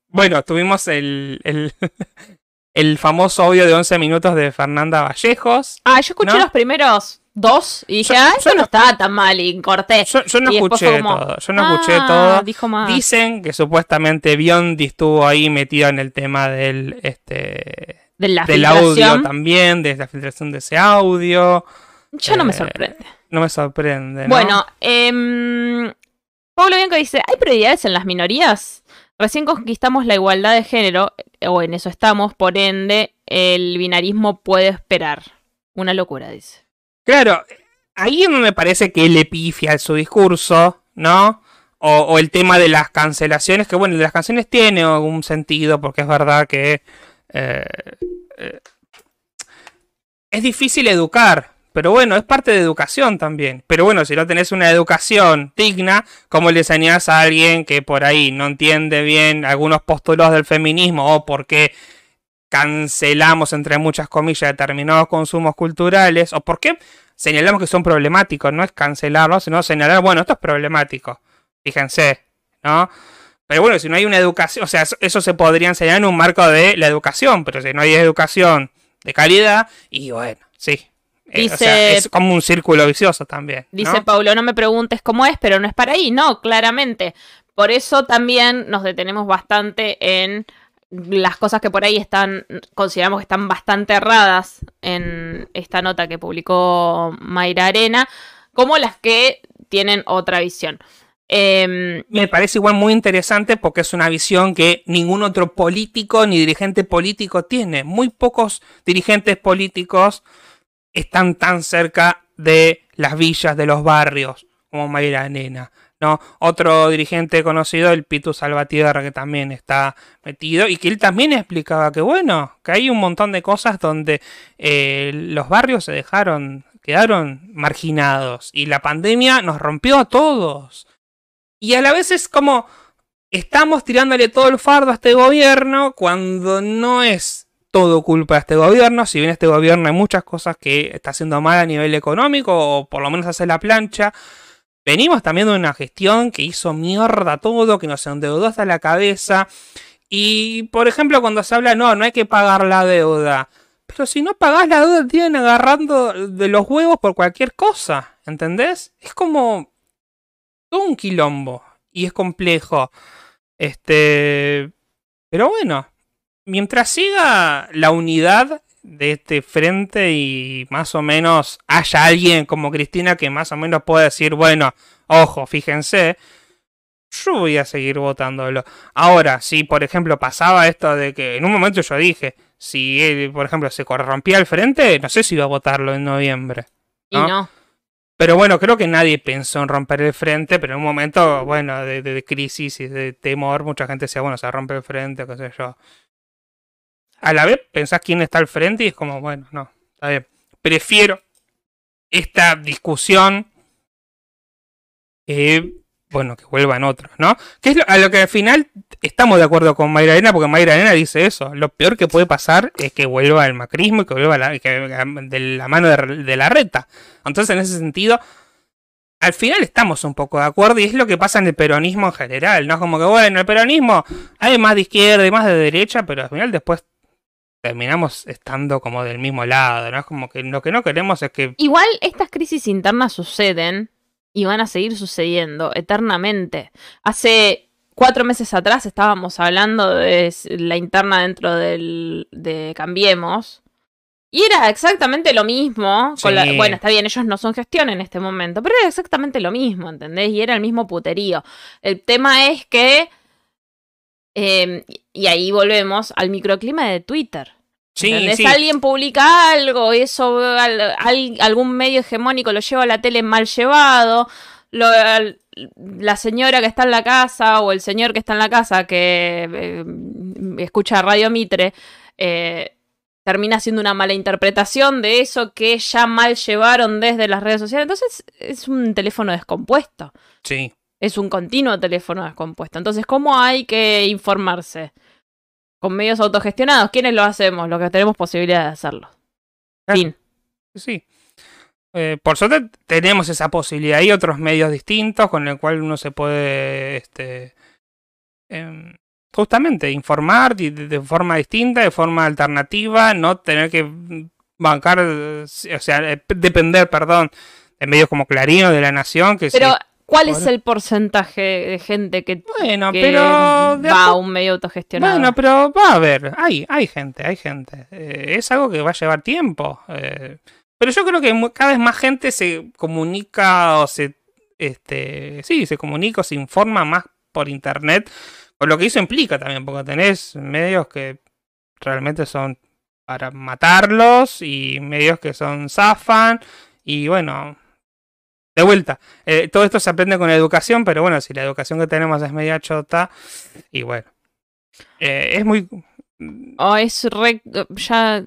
Bueno, tuvimos el, el, el famoso audio de 11 minutos de Fernanda Vallejos. Ah, yo escuché los primeros dos y dije, ah, eso no, estaba tan mal y corté. Yo, no escuché todo, yo no escuché ah, todo. Dijo más. Dicen que supuestamente Biondi estuvo ahí metido en el tema del este de la del audio también, de la filtración de ese audio. Ya no me eh, sorprende. No me sorprende. Bueno, eh, Pablo Bianco dice: ¿hay prioridades en las minorías? Recién conquistamos la igualdad de género, o en eso estamos, por ende, el binarismo puede esperar. Una locura, dice. Claro, ahí me parece que le pifia su discurso, ¿no? O, o, el tema de las cancelaciones, que bueno, de las canciones tiene algún sentido, porque es verdad que eh, eh, es difícil educar, pero bueno, es parte de educación también. Pero bueno, si no tenés una educación digna, ¿cómo le enseñás a alguien que por ahí no entiende bien algunos postulados del feminismo o por qué cancelamos, entre muchas comillas, determinados consumos culturales? ¿O por qué señalamos que son problemáticos? No es cancelarlos, sino señalar, bueno, esto es problemático. Fíjense, ¿no? Pero bueno, si no hay una educación, o sea, eso, se podría enseñar en un marco de la educación, pero si no hay educación de calidad, y bueno, sí. Eh, es como un círculo vicioso también. Dice Paulo, no me preguntes cómo es, pero no es para ahí. No, claramente. Por eso también nos detenemos bastante en las cosas que por ahí están, consideramos que están bastante erradas en esta nota que publicó Mayra Arena, como las que tienen otra visión. Em, me parece igual muy interesante porque es una visión que ningún otro político ni dirigente político tiene. Muy pocos dirigentes políticos están tan cerca de las villas, de los barrios, como Mayra Nena. ¿no? Otro dirigente conocido, el Pitu Salvatierra, que también está metido y que él también explicaba que, bueno, que hay un montón de cosas donde eh, los barrios se dejaron, quedaron marginados y la pandemia nos rompió a todos. Y a la vez es como estamos tirándole todo el fardo a este gobierno cuando no es todo culpa de este gobierno. Si bien este gobierno hay muchas cosas que está haciendo mal a nivel económico, o por lo menos hace la plancha. Venimos también de una gestión que hizo mierda todo, que nos endeudó hasta la cabeza. Y, por ejemplo, cuando se habla, no, no hay que pagar la deuda. Pero si no pagás la deuda, tienen agarrando de los huevos por cualquier cosa. ¿Entendés? Es como todo un quilombo. Y es complejo. Este. Pero bueno. Mientras siga la unidad de este frente y más o menos haya alguien como Cristina que más o menos pueda decir, bueno, ojo, fíjense, yo voy a seguir votándolo. Ahora, si por ejemplo pasaba esto de que en un momento yo dije, si él, por ejemplo, se corrompía el frente, no sé si iba a votarlo en noviembre. Y ¿no? Pero bueno, creo que nadie pensó en romper el frente, pero en un momento, bueno, de, de- de crisis y de temor, mucha gente decía, bueno, se rompe el frente, qué sé yo. A la vez pensás quién está al frente y es como, bueno, no, está bien. Prefiero esta discusión, eh, bueno, que vuelvan otros, ¿no? Que es lo- a lo que al final estamos de acuerdo con Mayra Arena, porque Mayra Arena dice eso. Lo peor que puede pasar es que vuelva el macrismo y que vuelva la, de la mano de, de la reta. Entonces, en ese sentido, al final estamos un poco de acuerdo y es lo que pasa en el peronismo en general, ¿no? Como que, bueno, el peronismo hay más de izquierda y más de derecha, pero al final después terminamos estando como del mismo lado, ¿no? Es como que lo que no queremos es que... Igual estas crisis internas suceden y van a seguir sucediendo eternamente. Hace cuatro meses atrás estábamos hablando de la interna dentro del, de Cambiemos. Y era exactamente lo mismo. con la- bueno, está bien, ellos no son gestión en este momento, pero era exactamente lo mismo, ¿entendés? Y era el mismo puterío. El tema es que... eh, y ahí volvemos al microclima de Twitter. Sí. Alguien publica algo, eso al- al- algún medio hegemónico lo lleva a la tele mal llevado, lo- al- la señora que está en la casa o el señor que está en la casa que eh, escucha Radio Mitre eh, termina haciendo una mala interpretación de eso que ya mal llevaron desde las redes sociales. Entonces es un teléfono descompuesto, Sí. es un continuo teléfono descompuesto. Entonces, ¿cómo hay que informarse? Con medios autogestionados. ¿Quiénes lo hacemos? Los que tenemos posibilidad de hacerlo. Fin. Sí. Eh, por suerte tenemos esa posibilidad. Hay otros medios distintos con el cual uno se puede este, em, justamente informar de, forma distinta, de forma alternativa, no tener que bancar, o sea, depender, perdón, de medios como Clarín o de La Nación, que sí. Pero, ¿cuál es el porcentaje de gente que, Bueno, que pero... de a va a un medio autogestionado? Bueno, pero va a haber, hay, hay gente, hay gente. Eh, es algo que va a llevar tiempo. eh, pero yo creo que cada vez más gente se comunica o se, este, sí, se comunica o se informa más por internet, con lo que eso implica también, porque tenés medios que realmente son para matarlos y medios que son zafan y bueno, de vuelta, eh, todo esto se aprende con la educación, pero bueno, si la educación que tenemos es media chota, y bueno, eh, es muy... O es re- ya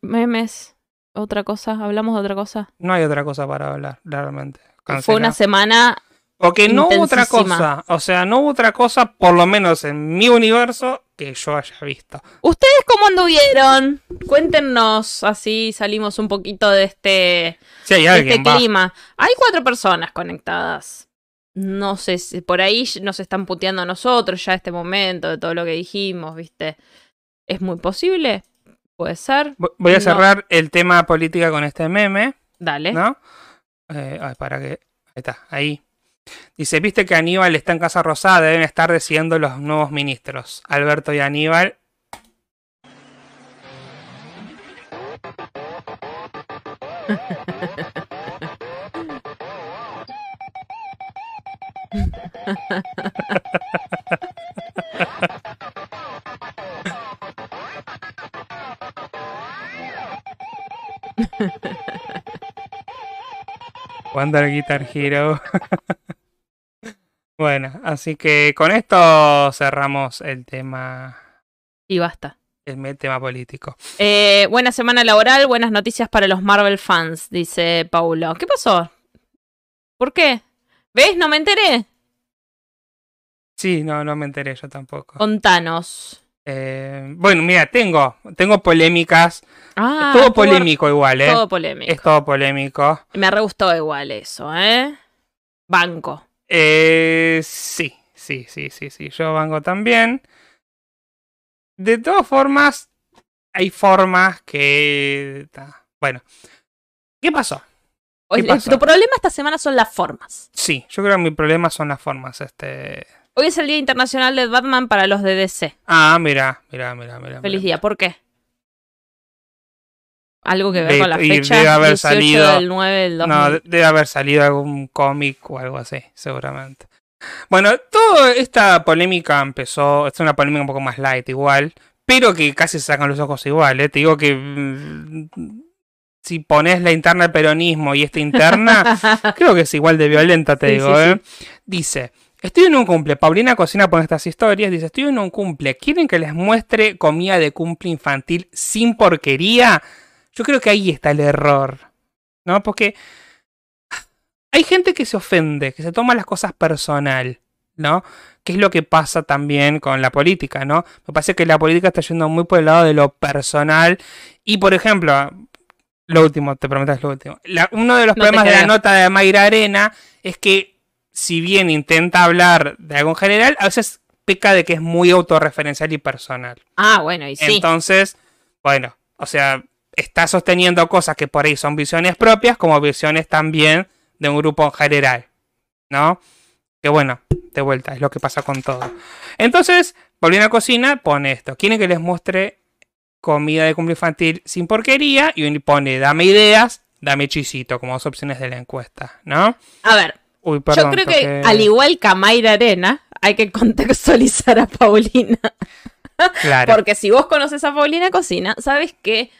memes, otra cosa, hablamos de otra cosa. No hay otra cosa para hablar, realmente. Fue una semana Porque no hubo otra cosa, o sea, no hubo otra cosa, por lo menos en mi universo, que yo haya visto. ¿Ustedes cómo anduvieron? Cuéntenos, así salimos un poquito de este, hay de este clima. Hay cuatro personas conectadas. No sé si por ahí nos están puteando a nosotros ya este momento de todo lo que dijimos, ¿viste? ¿Es muy posible? Puede ser. Vo- Voy a No. cerrar el tema política con este meme, Dale. ¿no? Eh, ay, para que. Ahí está, ahí. Dice, viste que Aníbal está en Casa Rosada, deben estar decidiendo los nuevos ministros. Alberto y Aníbal. Wonder Guitar Hero. así que con esto cerramos el tema, Y basta. el tema político. Eh, buena semana laboral, buenas noticias para los Marvel fans, dice Paulo. ¿Qué pasó? ¿Por qué? ¿Ves? No me enteré. Sí, no, no me enteré yo tampoco. Contanos. Eh, bueno, mira, tengo, tengo polémicas. Ah, es todo estuvo- polémico igual, ¿eh? Todo polémico. Es todo polémico. Me re gustó igual eso, ¿eh? Banco. Eh, sí, sí, sí, sí, sí. Yo vengo también. De todas formas, hay formas que... Bueno, ¿qué pasó? Hoy- ¿Qué pasó? Tu problema esta semana son las formas. Sí, yo creo que mi problema son las formas. Este. Hoy es el Día Internacional de Batman para los de DC. Ah, mira, mira, mira, mira. Feliz mira. día. ¿Por qué? Algo que ver De- con la fecha debe haber 18 salido- del 9 del 2000. No, de- debe haber salido algún cómic o algo así, seguramente. Bueno, toda esta polémica empezó. Es una polémica un poco más light, igual. Pero que casi se sacan los ojos igual, ¿eh? Te digo que. mm, Si pones la interna del peronismo y esta interna, creo que es igual de violenta, te Sí, digo, sí, ¿eh? Dice. Estoy en un cumple. Paulina Cocina pone estas historias. Dice, estoy en un cumple. ¿Quieren que les muestre comida de cumple infantil sin porquería? Yo creo que ahí está el error. ¿No? Porque hay gente que se ofende, que se toma las cosas personal, ¿no? Que es lo que pasa también con la política, ¿no? Me parece que la política está yendo muy por el lado de lo personal. Y, por ejemplo, lo último, te prometo es lo último. La- uno de los No problemas de la nota de Mayra Arena es que, si bien intenta hablar de algo en general, a veces peca de que es muy autorreferencial y personal. Ah, bueno, y sí. Entonces, bueno, o sea, está sosteniendo cosas que por ahí son visiones propias, como visiones también de un grupo en general, ¿no? Que bueno, de vuelta, es lo que pasa con todo. Entonces, volviendo a cocina, pone esto. Quieren que les muestre comida de cumple infantil sin porquería y pone dame ideas, dame chisito, como dos opciones de la encuesta, ¿no? A ver, Uy, perdón. yo creo que toqué- al igual que a Mayra Arena, hay que contextualizar a Paulina. Claro. Porque si vos conoces a Paulina Cocina, sabes que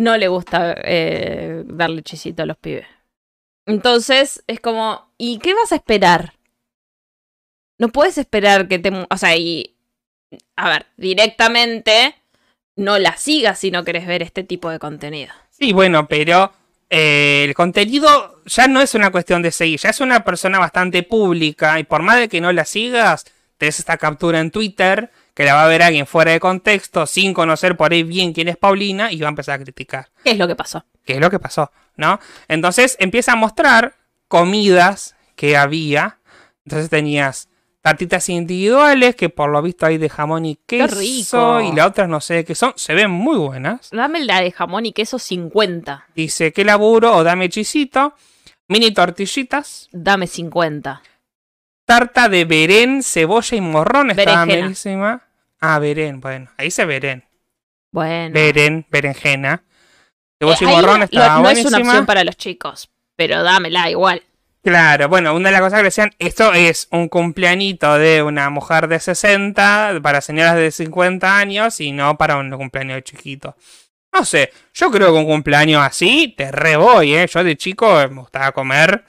no le gusta eh, darle chisito a los pibes. Entonces, es como, ¿y qué vas a esperar? No puedes esperar que te... O sea, y... A ver, directamente no la sigas si no querés ver este tipo de contenido. Sí, bueno, pero eh, el contenido ya no es una cuestión de seguir, ya es una persona bastante pública y por más de que no la sigas, tenés esta captura en Twitter que la va a ver alguien fuera de contexto, sin conocer por ahí bien quién es Paulina y va a empezar a criticar. ¿Qué es lo que pasó? ¿Qué es lo que pasó? ¿No? Entonces empieza a mostrar comidas que había. Entonces tenías tartitas individuales que por lo visto hay de jamón y Qué queso rico. y las otras no sé qué son, se ven muy buenas. Dame la de jamón y queso 50. Dice, ¿qué laburo? O dame chisito. Mini tortillitas. Dame 50. Tarta de berén, cebolla y morrón. Estaba buenísima. Ah, berén. Bueno, ahí se berén. Bueno. Berén, berenjena. Eh, Cebolla y morrón lo- estaba no es una opción para los chicos, pero dámela igual. Claro, bueno, una de las cosas que decían, esto es un cumpleañito de una mujer de 60 para señoras de 50 años y no para un cumpleaños chiquito. No sé, yo creo que un cumpleaños así te re voy, ¿eh? Yo de chico me gustaba comer.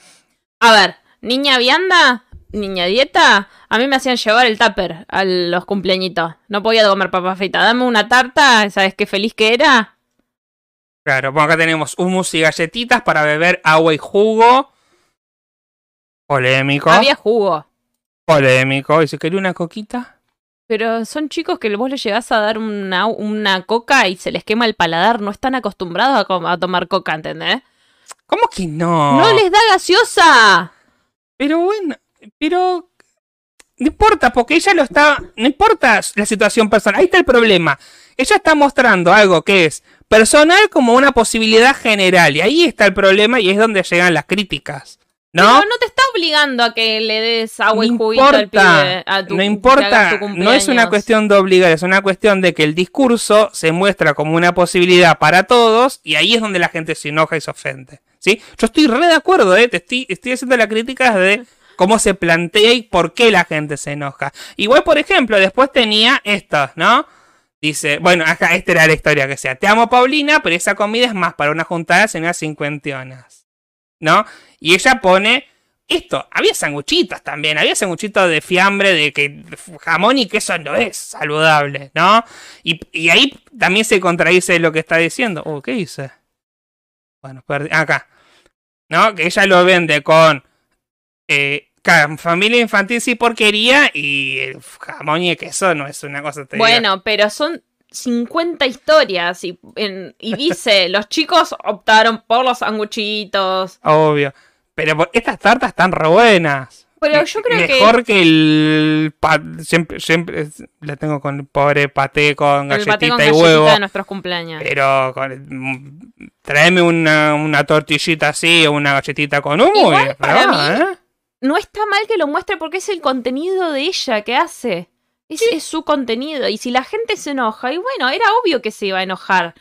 A ver, niña vianda, niña dieta, a mí me hacían llevar el tupper a los cumpleañitos. No podía comer papa frita. Dame una tarta, ¿sabes qué feliz que era? Claro, bueno, acá tenemos hummus y galletitas para beber agua y jugo. Polémico. Había jugo. Polémico. ¿Y si quería una coquita? Pero son chicos que vos les llegás a dar una, una coca y se les quema el paladar. No están acostumbrados a, a tomar coca, ¿entendés? ¿Cómo que no? ¡No les da gaseosa! Pero bueno, pero no importa, porque ella lo está. No importa la situación personal. Ahí está el problema. Ella está mostrando algo que es personal como una posibilidad general. Y ahí está el problema y es donde llegan las críticas. No, ¿No? no te está obligando a que le des agua No y juguito al pibe. importa, A tu, no importa, tu no es una cuestión de obligar, es una cuestión de que el discurso se muestra como una posibilidad para todos y ahí es donde la gente se enoja y se ofende. ¿sí? Yo estoy re de acuerdo, ¿eh? Te estoy, estoy haciendo la crítica de cómo se plantea y por qué la gente se enoja. Igual, por ejemplo, después tenía esto, ¿no? Dice, bueno, acá esta era la historia que sea. Te amo, Paulina, pero esa comida es más para una juntada de señoras cincuentionas. ¿No? Y ella pone esto. Había sanguchitos también. Había sanguchitos de fiambre, de que jamón y queso no es saludable, ¿no? Y, ahí también se contradice lo que está diciendo. Oh, ¿qué dice? Bueno, acá. ¿No? Que ella lo vende con eh, Familia infantil sí porquería y el jamón y queso no es una cosa. te. Bueno, pero son 50 historias y, en- y dice, los chicos optaron por los sanguchitos. Obvio. Pero estas tartas están re buenas. Pero yo creo que Mejor que el. siempre, siempre la tengo con el pobre paté con el galletita paté con y galletita huevo. de nuestros cumpleaños. Pero con- tráeme una, una tortillita así o una galletita con humo. Igual, y para prueba, mí, ¿eh? No está mal que lo muestre porque es el contenido de ella que hace. Es, es su contenido. Y si la gente se enoja, y bueno, era obvio que se iba a enojar.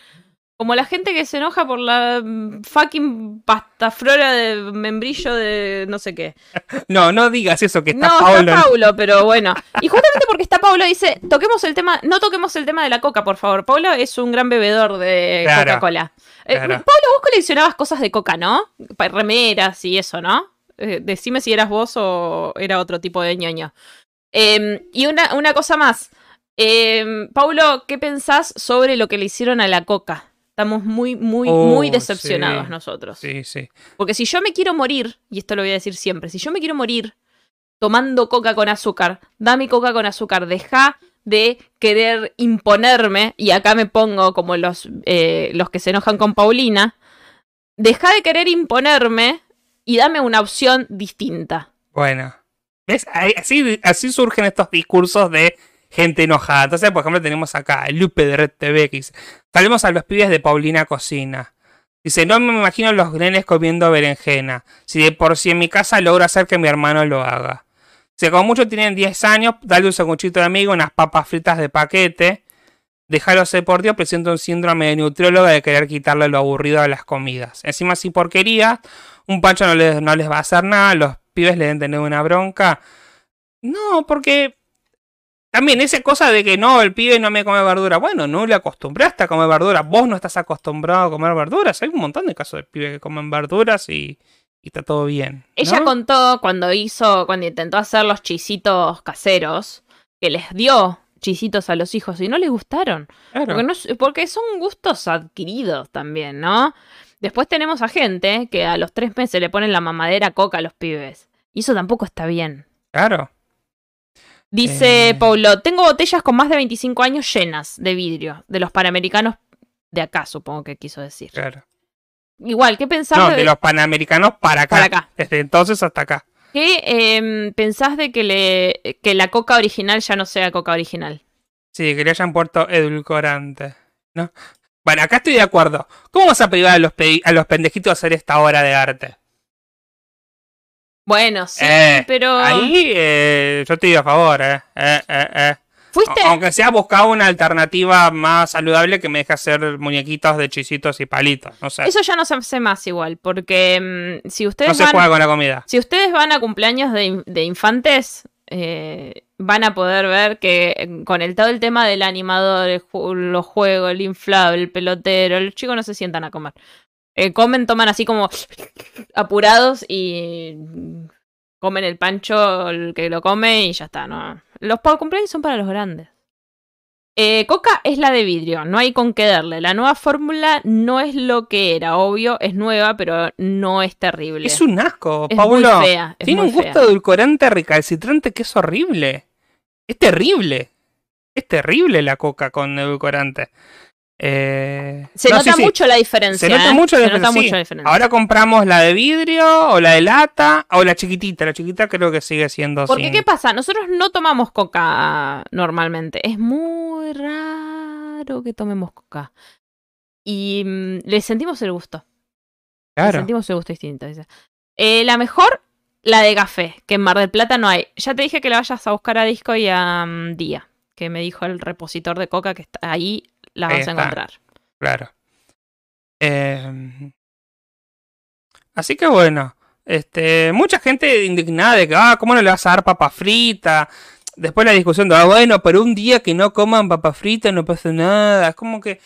Como la gente que se enoja por la mm, fucking pastaflora de membrillo de no sé qué. No, no digas eso, que está no, Paulo. está Paulo, pero bueno. Y justamente porque está Paulo dice, toquemos el tema, no toquemos el tema de la coca, por favor. Paulo es un gran bebedor de Claro, Coca-Cola. Eh, claro. Paulo, vos coleccionabas cosas de coca, ¿no? Remeras y eso, ¿no? Eh, decime si eras vos o era otro tipo de ñoño. Eh, y una, una cosa más. Eh, Paulo, ¿qué pensás sobre lo que le hicieron a la coca? Estamos muy, muy, Oh, muy decepcionados sí. nosotros. Sí, sí. Porque si yo me quiero morir, y esto lo voy a decir siempre, si yo me quiero morir tomando coca con azúcar, dame coca con azúcar, deja de querer imponerme, y acá me pongo como los, eh, los que se enojan con Paulina, deja de querer imponerme y dame una opción distinta. Bueno. ¿Ves? Así, así surgen estos discursos de gente enojada. Entonces, por ejemplo, tenemos acá a Lupe de Red TV que dice: Salimos a los pibes de Paulina Cocina. Dice: No me imagino los grenes comiendo berenjena. Si de por sí en mi casa logro hacer que mi hermano lo haga. Si como mucho tienen 10 años, dale un sanguchito de amigo, unas papas fritas de paquete. Déjalo ser por Dios, presenta un síndrome de nutrióloga de querer quitarle lo aburrido a las comidas. Encima, si porquería, un pancho no les, no les va a hacer nada, los pibes le deben tener una bronca. No, porque también esa cosa de que no, el pibe no me come verdura. Bueno, no le acostumbraste a comer verdura. Vos no estás acostumbrado a comer verduras. Hay un montón de casos de pibes que comen verduras y, y está todo bien. Ella contó cuando hizo, cuando intentó hacer los chisitos caseros, que les dio chisitos a los hijos y no les gustaron. Claro. Porque, no es- porque son gustos adquiridos también, ¿no? Después tenemos a gente que a los tres meses le ponen la mamadera coca a los pibes. Y eso tampoco está bien. Claro. Dice Eh. Paulo, tengo botellas con más de 25 años llenas de vidrio, de los panamericanos de acá, supongo que quiso decir. Claro. Igual, ¿qué pensás No, de, de los panamericanos para acá. para acá? Desde entonces hasta acá. ¿Qué em, pensás de que, le, que la coca original ya no sea coca original? Sí, que le hayan puesto edulcorante. ¿No? Bueno, acá estoy de acuerdo. ¿Cómo vas a privar a los, a los pendejitos a hacer esta obra de arte? Bueno, sí, Eh, pero... Ahí eh, yo estoy a favor, eh. Eh, eh, eh. ¿Fuiste? Aunque sea buscar una alternativa más saludable que me deje hacer muñequitos de chisitos y palitos. No sé. Eso ya no se hace más igual, porque mm, si ustedes no se van... juega con la comida. Si ustedes van a cumpleaños de, in- de infantes, eh, van a poder ver que eh, con el todo el tema del animador, el los juegos, el inflable, el pelotero, los chicos no se sientan a comer. Eh, comen, toman así como apurados y comen el pancho el que lo come y ya está, ¿no? Los cumpleaños son para los grandes. Eh, Coca es la de vidrio, no hay con qué darle. La nueva fórmula no es lo que era, obvio, es nueva, pero no es terrible. Es un asco, Es Paulo. muy fea. es Tiene muy un gusto fea. edulcorante recalcitrante que es horrible. Es terrible. Es terrible la coca con edulcorante. Eh, Se no, nota sí, sí. mucho la diferencia. Se nota ¿eh? mucho la Se nota diferencia, sí. mucho la diferencia. Ahora compramos la de vidrio o la de lata o la chiquitita. La chiquita creo que sigue siendo Porque, sin- ¿qué pasa? Nosotros no tomamos coca normalmente. Es muy raro que tomemos coca. Y mm, le sentimos el gusto. Le Claro. sentimos el gusto distinto. Eh, la mejor, la de café, que en Mar del Plata no hay. Ya te dije que la vayas a buscar a Disco y a mm, Día, que me dijo el repositor de coca que está ahí la vas a encontrar. Claro. Eh, así que bueno, este, mucha gente indignada de que, ah, ¿cómo no le vas a dar papa frita? Después la discusión de, ah, bueno, pero un día que no coman papa frita no pasa nada. Es como que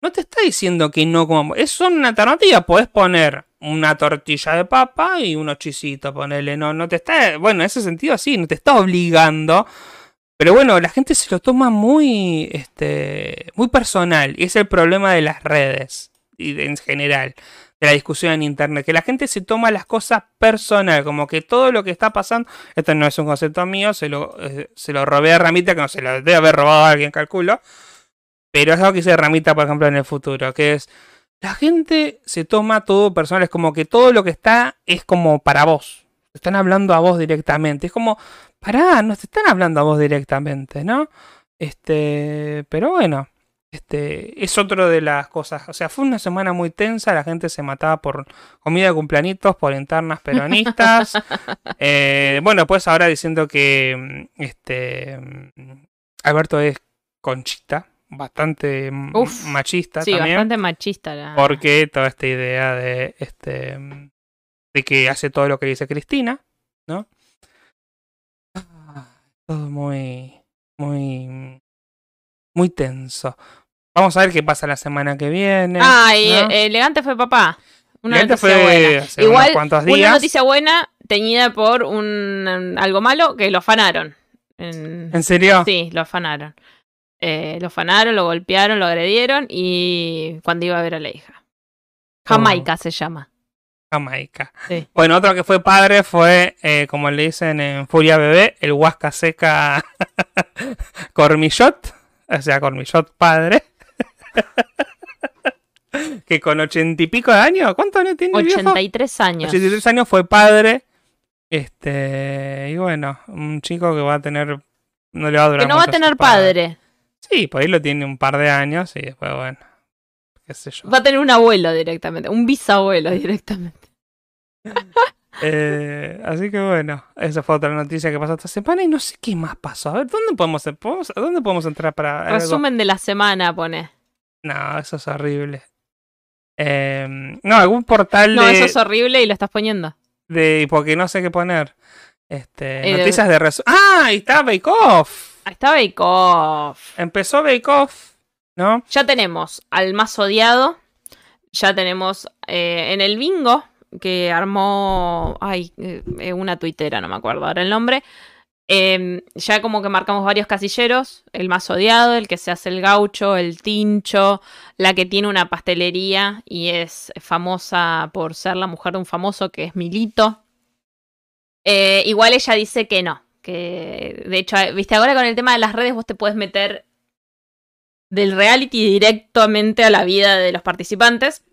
no te está diciendo que no coman. Es una alternativa, podés poner una tortilla de papa y unos chisitos, ponerle, no, no te está, bueno, en ese sentido sí, no te está obligando. Pero bueno, la gente se lo toma muy, este, muy personal. Y es el problema de las redes. Y en general. de la discusión en internet, que la gente se toma las cosas personal, como que todo lo que está pasando, esto no es un concepto mío, se lo, eh, se lo robé a Ramita, que no se lo debe haber robado a alguien, calculo, pero es algo que dice Ramita, por ejemplo, en el futuro, que es, la gente se toma todo personal, es como que todo lo que está es como para vos, están hablando a vos directamente, es como, pará, no te están hablando a vos directamente, ¿no? Este, pero bueno, este, es otro de las cosas. O sea, fue una semana muy tensa, la gente se mataba por comida de cumpleañitos, por internas peronistas. Eh, bueno, pues ahora diciendo que este Alberto es conchita, bastante Uf, machista Sí, también. bastante machista la. Porque toda esta idea de este de que hace todo lo que dice Cristina, ¿no? Ah, Todo muy muy muy tenso. Vamos a ver qué pasa la semana que viene. Ay, ¿no? eh, elegante fue papá. Una Elegante noticia fue buena. hace unos Igual, cuantos una días. noticia buena teñida por un, algo malo que lo afanaron. En- ¿En serio? Sí, lo afanaron. Eh, lo afanaron, lo golpearon, lo agredieron y cuando iba a ver a la hija. Jamaica se llama. Jamaica. Sí. Bueno, otro que fue padre fue, eh, como le dicen en Furia Bebé, el Huasca Seca Cormillot. O sea, Cormillot padre. que con ochenta y pico de años, ¿cuántos años tiene el viejo? 83 años. 83 años fue padre. Este, y bueno, un chico que va a tener. No le va a durar Que no va a tener padre. Sí, por ahí lo tiene un par de años y después, bueno. Qué sé yo. Va a tener un abuelo directamente. Un bisabuelo directamente. Eh, así que bueno, esa fue otra noticia que pasó esta semana y no sé qué más pasó. A ver, ¿dónde podemos, podemos- ¿dónde podemos entrar para algo? Resumen de la semana, pone. No, eso es horrible. Eh, no, algún portal No, de, eso es horrible y lo estás poniendo. de- porque no sé qué poner. Este, Eh, noticias de resu- ¡Ah! Ahí está Bake Off. Ahí está Bake Off. Empezó Bake Off, ¿no? Ya tenemos al más odiado. Ya tenemos en el bingo que armó. Ay, eh, eh, una tuitera, no me acuerdo ahora el nombre. Eh, ya como que marcamos varios casilleros. El más odiado, el que se hace el gaucho, el tincho, la que tiene una pastelería y es famosa por ser la mujer de un famoso que es Milito. Eh, igual ella dice que no. Que de hecho, viste, ahora con el tema de las redes vos te puedes meter del reality directamente a la vida de los participantes.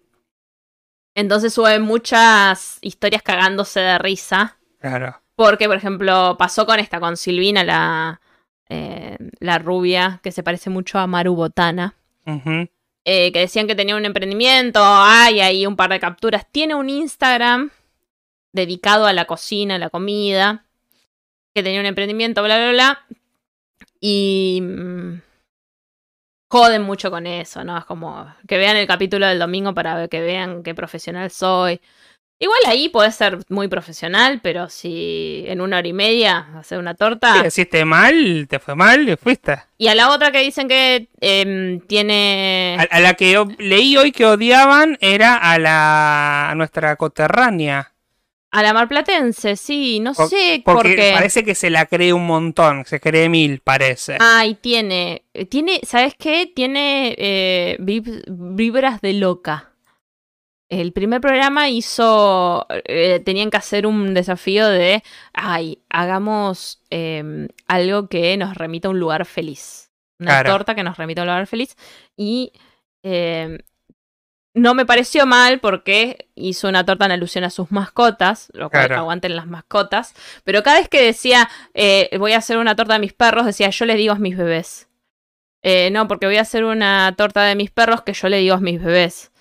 Entonces suben muchas historias cagándose de risa. Claro. Porque, por ejemplo, pasó con esta, con Silvina, la, eh, la rubia, que se parece mucho a Maru Botana. Eh, que decían que tenía un emprendimiento. Hay ahí un par de capturas. Tiene un Instagram dedicado a la cocina, a la comida. Que tenía un emprendimiento, bla, bla, bla. Y. joden mucho con eso, ¿no? Es como que vean el capítulo del domingo para ver- que vean qué profesional soy. Igual ahí podés ser muy profesional, pero si en una hora y media hacer una torta. Si hiciste mal, te fue mal y fuiste. Y a la otra que dicen que em, tiene. A, a la que o- leí hoy que odiaban era a la a nuestra coterránea. A la marplatense, sí, no Por- sé por Porque qué. parece que se la cree un montón, se cree mil, parece. Ay, tiene. Tiene, ¿sabes qué? Tiene eh, vib- vibras de loca. El primer programa hizo. eh, tenían que hacer un desafío de. Ay, hagamos em, algo que nos remita a un lugar feliz. Una Claro. torta que nos remita a un lugar feliz. Y. em, no me pareció mal porque hizo una torta en alusión a sus mascotas, lo cual Claro. aguanten las mascotas. Pero cada vez que decía, eh, voy a hacer una torta de mis perros, decía, yo les digo a mis bebés. Eh, no, porque voy a hacer una torta de mis perros que yo le digo a mis bebés.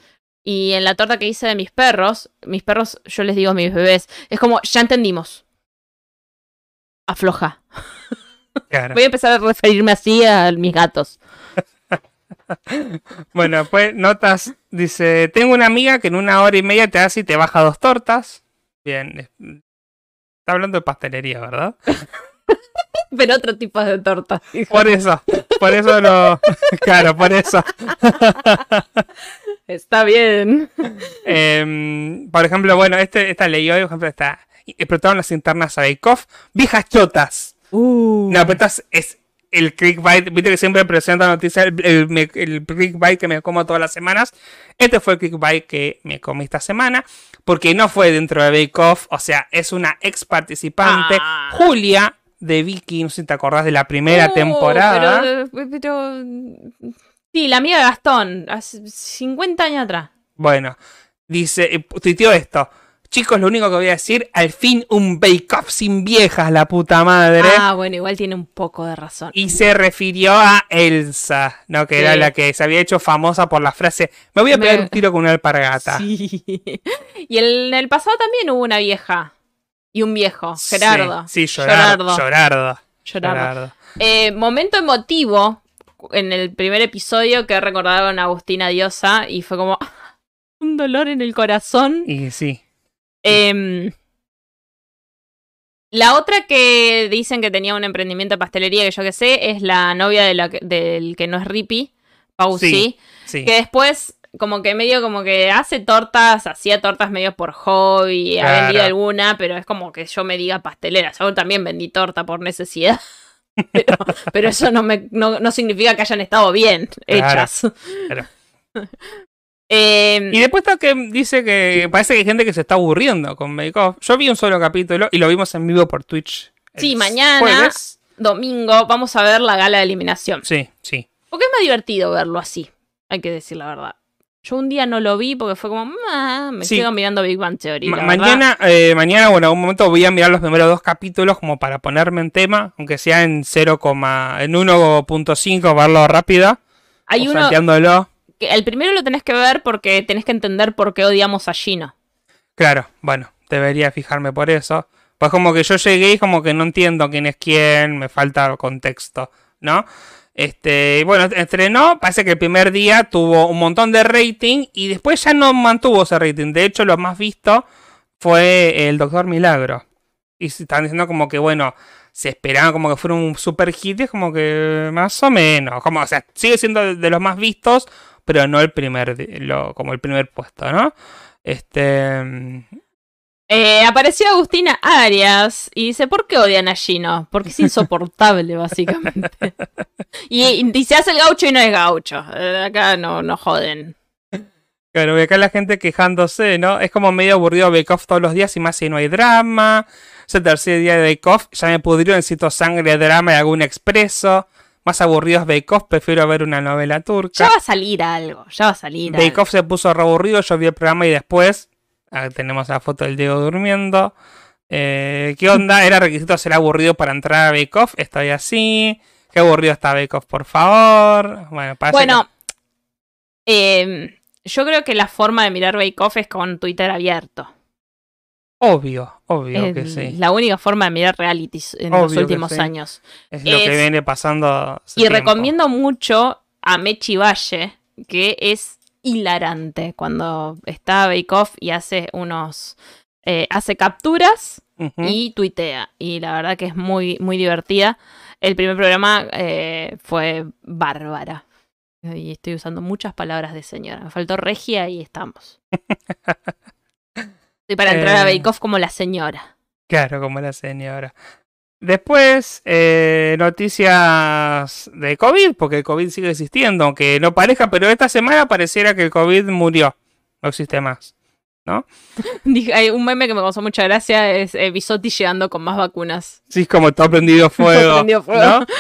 Y en la torta que hice de mis perros, mis perros yo les digo a mis bebés. Es como, ya entendimos. Afloja. Claro. Voy a empezar a referirme así a mis gatos. Bueno, pues notas, dice, tengo una amiga que en una hora y media te hace y te baja dos tortas. Bien. es- Está hablando de pastelería, ¿verdad? Pero otro tipo de torta. Por eso, por eso lo... Claro, por eso. Está bien. Em, por ejemplo, bueno, este, esta ley hoy, por ejemplo, está... Explotaron las internas a Bake Off. Viejas chotas. Uh. No, pero esta es, es el clickbait, viste que siempre presenta noticias, el, el, el clickbait que me como todas las semanas. Este fue el clickbait que me comí esta semana, porque no fue dentro de Bake Off, o sea, es una ex participante, Ah. Julia de Vicky, no sé si te acordás de la primera Oh, temporada. Pero, pero- Sí, la amiga de Gastón, hace 50 años atrás. Bueno, dice, eh, tuiteó esto. Chicos, lo único que voy a decir, al fin un Bake Off sin viejas, la puta madre. Ah, bueno, igual tiene un poco de razón. Y se refirió a Elsa, ¿no? Que era la que se había hecho famosa por la frase, me voy a Me- pegar un tiro con una alpargata. Sí. Y en el pasado también hubo una vieja y un viejo, Gerardo. Sí, sí. Gerardo. Gerardo. Gerardo. Eh, momento emotivo en el primer episodio que recordaron a Agustina Diosa y fue como un dolor en el corazón. Y sí. Em, la otra que dicen que tenía un emprendimiento de pastelería que yo que sé es la novia de la que- del que no es Rippy, Pausi, Sí. Sí. que después como que medio como que hace tortas, hacía tortas medio por hobby, ha vendido alguna, pero es como que yo me diga pastelera. Yo también vendí torta por necesidad. Pero, pero eso no, me, no, no significa que hayan estado bien Claro, hechas. claro. Em, Y después está que dice que parece que hay gente que se está aburriendo con Bake Off. Yo vi un solo capítulo y lo vimos en vivo por Twitch. Sí, mañana. jueves. domingo vamos a ver la gala de eliminación. Sí, sí. Porque es más divertido verlo así, hay que decir la verdad. Yo un día no lo vi porque fue como, me Sí. quedo mirando Big Bang Theory. Ma- mañana, eh, mañana, bueno, en algún momento voy a mirar los primeros dos capítulos como para ponerme en tema, aunque sea en 0, en 1.5, verlo rápido, hay o uno. El primero lo tenés que ver porque tenés que entender por qué odiamos a Gino. Claro, bueno, debería fijarme por eso. Pues como que yo llegué y como que no entiendo quién es quién, me falta contexto, ¿no? Este, bueno, estrenó, parece que el primer día tuvo un montón de rating y después ya no mantuvo ese rating. De hecho, lo más visto fue el Doctor Milagro. Y se están diciendo como que, bueno, se esperaban como que fuera un super hit, como que más o menos. Como, o sea, sigue siendo de los más vistos, pero no el primer, lo, como el primer puesto, ¿no? Este. Eh, apareció Agustina Arias y dice, ¿por qué odian a Gino? Porque es insoportable, básicamente. y, y se hace el gaucho y no es gaucho. Eh, acá no, no joden. Claro, y acá la gente quejándose, ¿no? Es como medio aburrido Bake Off todos los días y más si no hay drama. Es el tercer día de Bake Off, ya me pudrió, necesito sangre, drama y algún expreso. Más aburrido es Bake Off, prefiero ver una novela Ya turca. va a salir algo, ya va a salir Bake algo. Off se puso re aburrido, yo vi el programa y después ah, tenemos la foto del Diego durmiendo. Eh, ¿Qué onda? ¿Era requisito ser aburrido para entrar a Bake Off? Estoy así. Qué aburrido está Bake Off, por favor. Bueno, parece Bueno, eh, yo creo que la forma de mirar Bake Off es con Twitter abierto. Obvio, obvio Es que sí. la única forma de mirar realities en Obvio los últimos sí. años. Es lo que viene pasando. Y tiempo. recomiendo mucho a Mechi Valle, que es hilarante cuando está Bake Off y hace unos. eh, hace capturas y tuitea. Y la verdad que es muy, muy divertida. El primer programa eh, fue bárbara. Y estoy usando muchas palabras de señora. Me faltó regia y estamos. Estoy para entrar a Eh. Bake Off como la señora. Claro, como la señora. Después, eh, noticias de COVID, porque el COVID sigue existiendo, aunque no parezca, pero esta semana pareciera que el COVID murió. No existe más. Dije- hay un meme que me causó mucha gracia es eh, Bisotti llegando con más vacunas. Sí, es como todo prendido fuego. Prendido fuego. ¿no?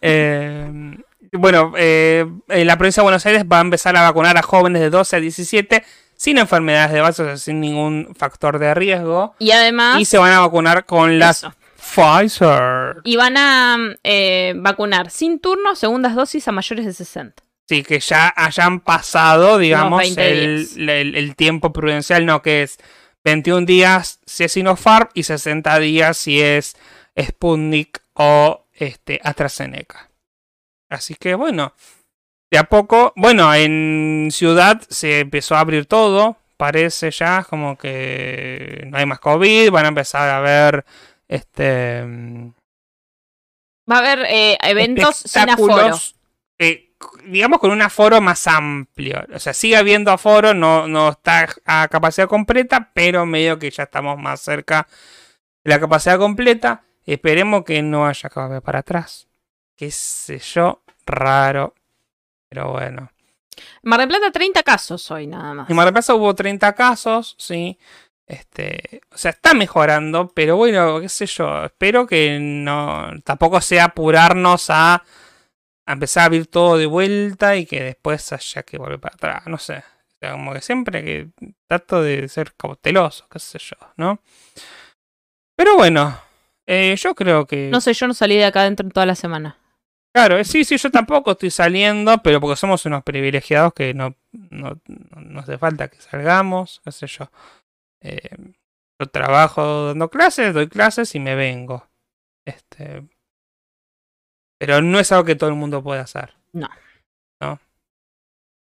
Eh, bueno, en la provincia de Buenos Aires va a empezar a vacunar a jóvenes de 12 a 17 sin enfermedades de base, o sea, sin ningún factor de riesgo. Y además. Y se van a vacunar con las eso. Pfizer. Y van a eh, vacunar sin turno segundas dosis a mayores de 60. Sí, que ya hayan pasado, digamos, 20 el, días. el- el tiempo prudencial, no, que es 21 días si es Sinopharm y 60 días si es Sputnik o este, AstraZeneca. Así que bueno, de a poco, bueno, en Ciudad se empezó a abrir todo, parece ya como que no hay más COVID, van a empezar a ver este Va a haber eh, eventos sin aforo. eh, digamos con un aforo más amplio. O sea, sigue habiendo aforo, no, no está a capacidad completa, pero medio que ya estamos más cerca de la capacidad completa. Esperemos que no haya que para atrás. qué sé yo, raro. Pero bueno. Mar del Plata, 30 casos hoy nada más. En Mar del Plata hubo 30 casos, sí. Este, o sea, está mejorando, pero bueno, qué sé yo, espero que no tampoco sea apurarnos a, a empezar a abrir todo de vuelta y que después haya que volver para atrás, no sé. O sea, como que siempre que trato de ser cauteloso, qué sé yo, ¿no? Pero bueno, eh, yo creo que No sé, yo no salí de acá dentro toda la semana. Claro, eh, sí, sí, yo tampoco estoy saliendo, pero porque somos unos privilegiados que no, no, no hace falta que salgamos, qué sé yo. Eh, yo trabajo dando clases, doy clases y me vengo. Este, pero no es algo que todo el mundo puede hacer.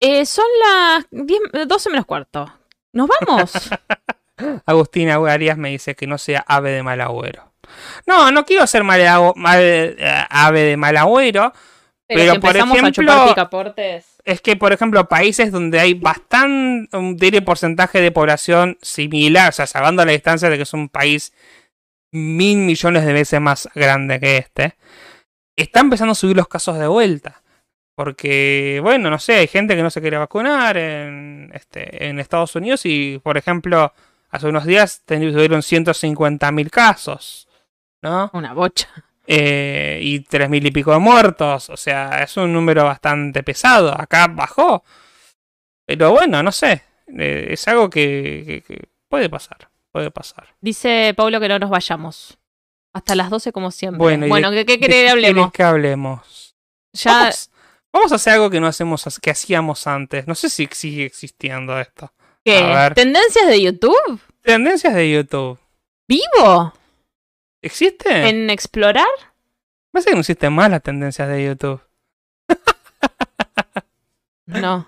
Eh, son las 10, 12 menos cuarto. ¿Nos vamos? Agustina Arias me dice que no sea ave de mal agüero. No, no quiero ser mal, mal- eh, ave de mal agüero. Pero, si por a ejemplo- picaportes. Es que, por ejemplo, países donde hay bastante, un porcentaje de población similar, o sea, salvando la distancia de que es un país mil millones de veces más grande que este, está empezando a subir los casos de vuelta. Porque, bueno, no sé, hay gente que no se quiere vacunar en, este, en Estados Unidos y, por ejemplo, hace unos días tuvieron 150.000 casos, ¿no? Una bocha. eh, y tres mil y pico de muertos. O sea, es un número bastante pesado. Acá bajó. Pero bueno, no sé. eh, es algo que, que- que puede pasar. Puede pasar. Dice Pablo que no nos vayamos. Hasta las 12 como siempre. Bueno, Bueno, ¿y de- ¿qué, qué ¿De querés que hablemos? que hablemos? Ya, Vamos, vamos a hacer algo que no hacemos, que hacíamos antes. No sé si sigue existiendo esto. ¿qué? a ver. ¿Tendencias de YouTube? Tendencias de YouTube. ¿Vivo? ¿Existe? ¿En explorar? Parece que no existen más las tendencias de YouTube. No.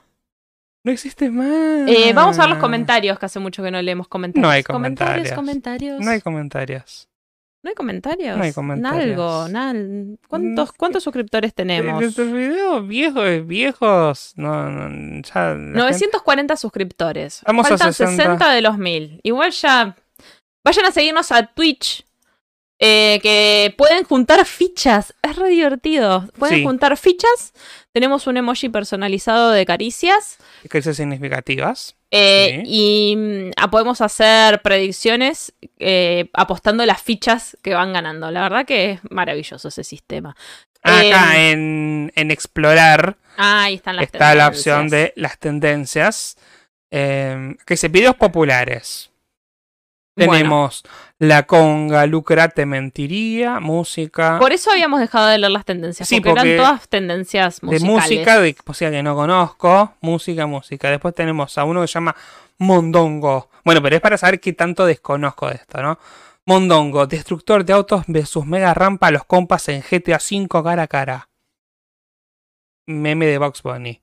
No existe más. Eh, vamos a ver los comentarios, que hace mucho que no leemos comentarios. No hay Comentarios, comentarios. comentarios. No hay comentarios. ¿No hay comentarios. No hay comentarios. Nalgo, nal. ¿Cuántos, ¿Cuántos suscriptores tenemos? Nuestros videos viejos, viejos, no, no, ya la gente- 940 suscriptores. Vamos a Faltan 60. 60 de los 1000. Igual ya. Vayan a seguirnos a Twitch. Eh, que pueden juntar fichas. Es re divertido. Pueden Sí. juntar fichas. Tenemos un emoji personalizado de caricias. Crisis significativas. eh, Sí. Y mm, ah, podemos hacer predicciones eh, apostando las fichas que van ganando. La verdad que es maravilloso ese sistema. Acá Eh, en, en explorar Ah, ahí están las está la opción de las tendencias. eh, que dice videos populares. Bueno. Tenemos la conga, lucra, te mentiría, música. Por eso habíamos dejado de leer las tendencias, Sí, porque, porque eran todas tendencias de musicales. música, de música que no conozco, música, música. Después tenemos a uno que se llama Mondongo. Bueno, pero es para saber qué tanto desconozco de esto, ¿no? Mondongo, destructor de autos versus mega rampa a los compas en GTA V cara a cara. Meme de Box Bunny.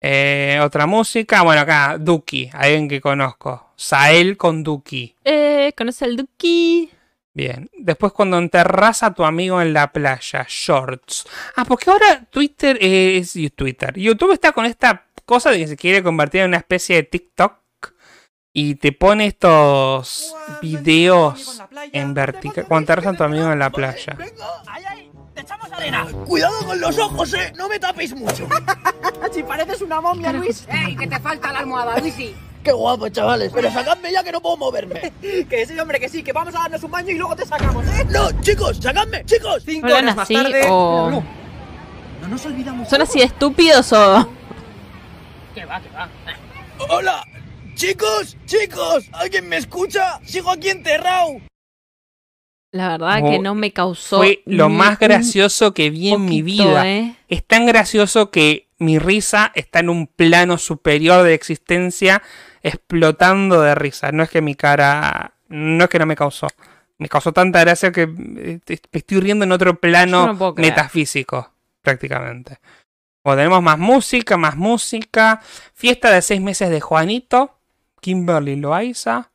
Eh, otra música, bueno, acá, Duki, alguien que conozco. Sael con Duki. Eh, ¿conoce el Duki? Bien. Después cuando enterras a tu amigo en la playa, shorts. Ah, porque ahora Twitter es Twitter. YouTube está con esta cosa de que se quiere convertir en una especie de TikTok y te pone estos videos en vertical. Cuando enterras a tu amigo en la playa. ¡Ay, ay! ¡Te echamos arena! ¡Cuidado con los ojos, eh! ¡No me tapéis mucho! si pareces una momia, Luis. ¡Ey, que te falta la almohada, Luisi! ¡Qué guapo, chavales! Pero sacadme ya que no puedo moverme. que sí, hombre, que sí, que vamos a darnos un baño y luego te sacamos, ¿eh? ¡No, chicos! ¡Sacadme! ¡Chicos! Cinco ¿Hablan horas más así tarde. o- No, no nos olvidamos. ¿Son así de estúpidos o...? Que va, que va. ¡Hola! ¡Chicos! ¡Chicos! ¿Alguien me escucha? ¡Sigo aquí enterrado! La verdad que no me causó... Fue lo más gracioso que vi en mi vida. ¿eh? Es tan gracioso que mi risa está en un plano superior de existencia explotando de risa. No es que mi cara... No es que no me causó. Me causó tanta gracia que eh, te- me estoy riendo en otro plano no metafísico, prácticamente. O tenemos más música, más música. Fiesta de seis meses de Juanito. Kimberly Loaiza.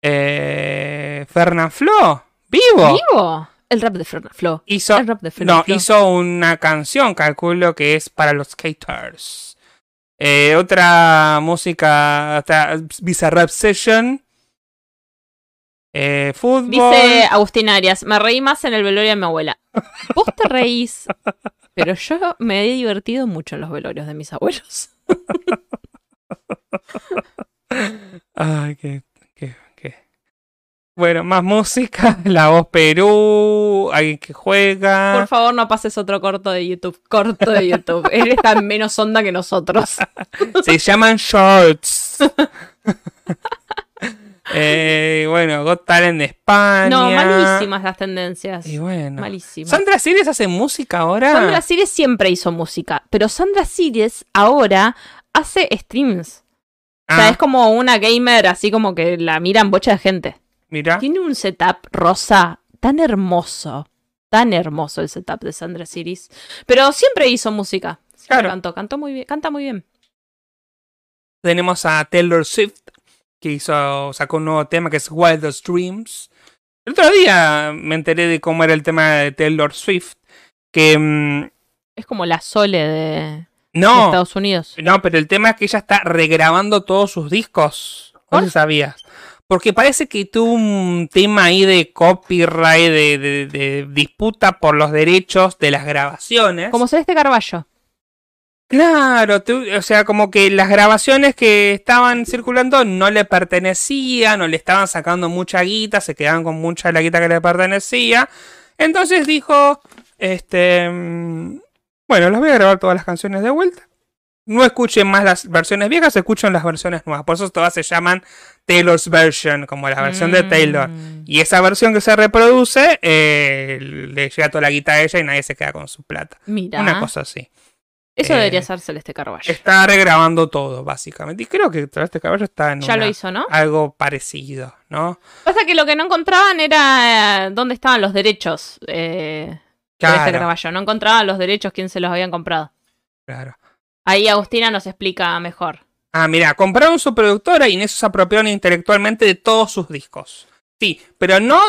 Eh, Fernan Flo. ¡Vivo! ¿Vivo? El rap de Flo. Hizo, El rap de Fernando no, Flo. hizo una canción, calculo que es para los skaters. Eh, otra música, otra Bizarrap Session. eh, fútbol. Dice Agustín Arias, me reí más en el velorio de mi abuela. Vos te reís, pero yo me he divertido mucho en los velorios de mis abuelos. Ay, qué. Bueno, más música. La voz Perú. Alguien que juega. Por favor, no pases otro corto de YouTube. Corto de YouTube. Él está en menos onda que nosotros. Se llaman shorts. eh, bueno, Got Talent de España. No, malísimas las tendencias. Y bueno. Malísimas. ¿Sandra Sires hace música ahora? Sandra Sires siempre hizo música, pero Sandra Sires ahora hace streams. O sea, Ah, es como una gamer así como que la miran bocha de gente. Mira. Tiene un setup rosa tan hermoso. Tan hermoso el setup de Sandra Siris. Pero siempre hizo música. Siempre Claro. cantó, cantó muy bien, canta muy bien. Tenemos a Taylor Swift, que hizo, sacó un nuevo tema que es Wildest Dreams. El otro día me enteré de cómo era el tema de Taylor Swift. Que mm, Es como la Sole de, Estados Unidos. no, pero el tema es que ella está regrabando todos sus discos. No ¿Por? sabías. Porque parece que tuvo un tema ahí de copyright, de, de- de disputa por los derechos de las grabaciones. Como Celeste Carballo. Claro, tú- o sea, como que las grabaciones que estaban circulando no le pertenecían, o le estaban sacando mucha guita, se quedaban con mucha de la guita que le pertenecía. Entonces dijo, este, mm, bueno, los voy a grabar todas las canciones de vuelta. No escuchen más las versiones viejas, escuchen las versiones nuevas. Por eso todas se llaman Taylor's Version, como la versión de Taylor. Mm. Y esa versión que se reproduce, eh, le llega toda la guita a ella y nadie se queda con su plata. Mira. Una cosa así. Eso eh, debería ser Celeste Carballo. Está regrabando todo, básicamente. Y creo que este caballo está en Ya una- lo hizo, ¿no? algo parecido, ¿no? Pasa que lo que no encontraban era eh, dónde estaban los derechos eh, de Claro, este Carballo. No encontraban los derechos, quién se los habían comprado. claro. Ahí Agustina nos explica mejor. Ah, mira, compraron su productora y en eso se apropiaron intelectualmente de todos sus discos. Sí, pero no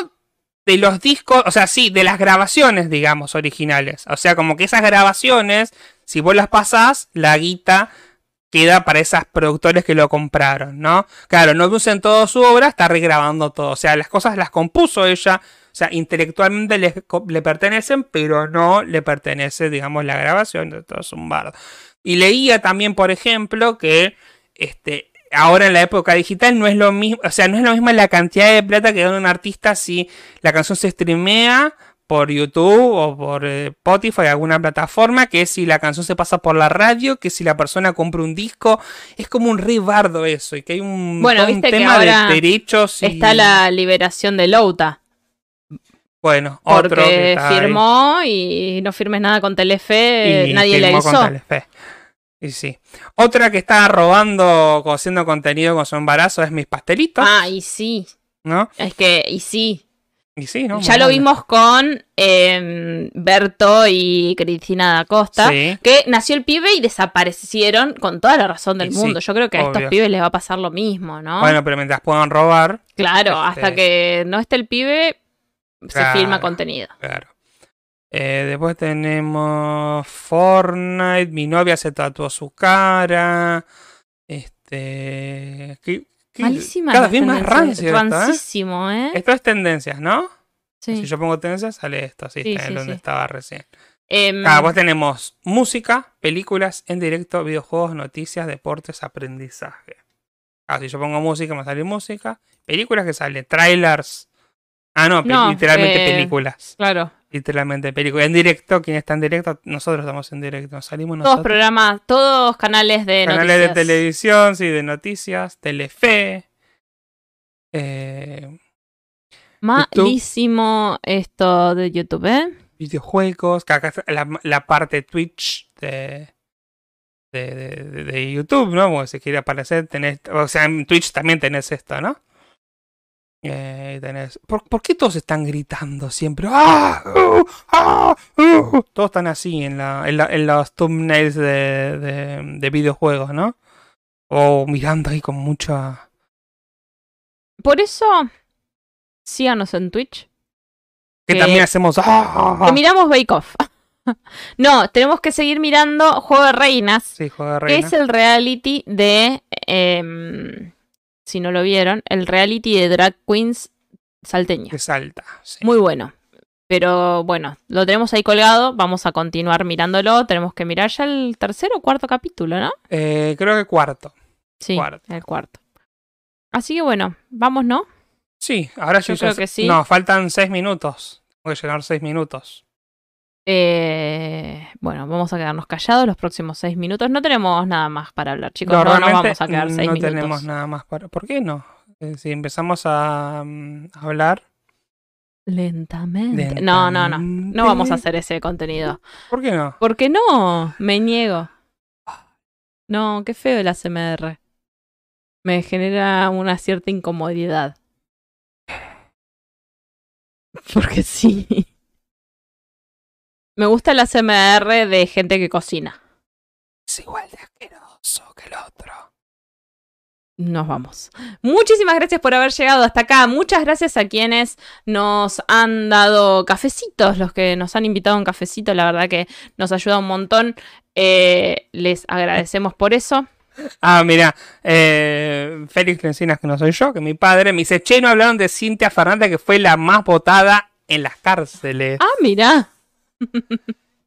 de los discos, o sea, sí, de las grabaciones, digamos, originales. O sea, como que esas grabaciones, si vos las pasás, la guita queda para esas productores que lo compraron, ¿no? Claro, no usen toda su obra, está regrabando todo. O sea, las cosas las compuso ella, o sea, intelectualmente le, pertenecen, pero no le pertenece, digamos, la grabación, de todo es bardo. Y leía también, por ejemplo, que este, ahora en la época digital no es lo mismo, o sea, no es lo mismo la cantidad de plata que gana un artista si la canción se streamea por YouTube o por eh, Spotify, alguna plataforma, que si la canción se pasa por la radio, que si la persona compra un disco, es como un re bardo eso, y que hay un, Bueno, un tema de derechos y, Está la liberación de Louta. bueno, otro que ahí. firmó y no firmes nada con Telefe, Y nadie le firmó con. Telefe. Y sí. Otra que está robando, haciendo contenido con su embarazo es mis pastelitos, Ah, y sí. ¿no? Es que, y sí. Y sí, ¿no? ya Muy lo vimos con em, Berto y Cristina da Costa. Sí. Que nació el pibe y desaparecieron con toda la razón del Y sí, mundo. Yo creo que a estos pibes les va a pasar lo mismo, ¿no? Bueno, pero mientras puedan robar, claro, este- hasta que no esté el pibe, se filma contenido. claro. Eh, después tenemos Fortnite, mi novia se tatuó su cara. Este. ¿qué- qué- Malísima. Cada vez más rancio ¿eh? Rancísimo, ¿eh? Esto es tendencias, ¿no? Sí. Si yo pongo tendencias, sale esto, así Sí, está sí, donde estaba recién. Em, Ah, pues tenemos música, películas en directo, videojuegos, noticias, deportes, aprendizaje. Ah, si yo pongo música, me sale música. Películas que sale, trailers. Ah, No, literalmente eh, películas. claro. Literalmente películas. En directo, ¿quién está en directo? Nosotros estamos en directo. Salimos Todos nosotros. programas, todos canales de Canales noticias. de televisión, sí, de noticias, Telefe. Eh, Malísimo esto de YouTube, ¿eh? videojuegos, que acá está la, la parte Twitch de, de, de- YouTube, ¿no? Porque si quiere aparecer, tenés, o sea, en Twitch también tenés esto, ¿no? Eh, tenés, ¿por, por qué todos están gritando siempre? ¡Ah! ¡Uh! ¡Ah! ¡Uh! Todos están así en, la, en, la- en los thumbnails de, de, de videojuegos, ¿no? O mirando ahí con mucha... Por eso, síganos en Twitch. Que Que- también hacemos... ¡Ah! Que miramos Bake Off. no, tenemos que seguir mirando Juego de Reinas, Sí, juego de que reina. es el reality de. em, si no lo vieron, el reality de drag queens salteña. Que salta. sí. Muy bueno. Pero bueno, lo tenemos ahí colgado. Vamos a continuar mirándolo. Tenemos que mirar ya el tercer o cuarto capítulo, ¿no? Eh, creo que cuarto. Sí, Cuarto. el cuarto. Así que bueno, vamos, ¿no? Sí, ahora sí. Yo creo ya- que sí. No, faltan seis minutos. Tengo que llegar seis minutos. Eh, bueno, vamos a quedarnos callados los próximos seis minutos. No tenemos nada más para hablar, chicos. no, No, nos vamos a quedar seis no minutos. tenemos nada más para. ¿Por qué no? Eh, si empezamos a mm, hablar. Lentamente. No, no, no. No vamos a hacer ese contenido. ¿Por qué no? ¿Por qué no? Me niego. No, qué feo el ASMR. Me genera una cierta incomodidad. Porque sí. Me gusta el ASMR de gente que cocina. Es igual de asqueroso que el otro. Nos vamos. Muchísimas gracias por haber llegado hasta acá. Muchas gracias a quienes nos han dado cafecitos, los que nos han invitado a un cafecito. La verdad que nos ayuda un montón. Eh, les agradecemos por eso. Ah, mira, eh, Félix Lencinas, que no soy yo, que mi padre, me dice, che, no hablaron de Cintia Fernández, que fue la más votada en las cárceles. Ah, mira.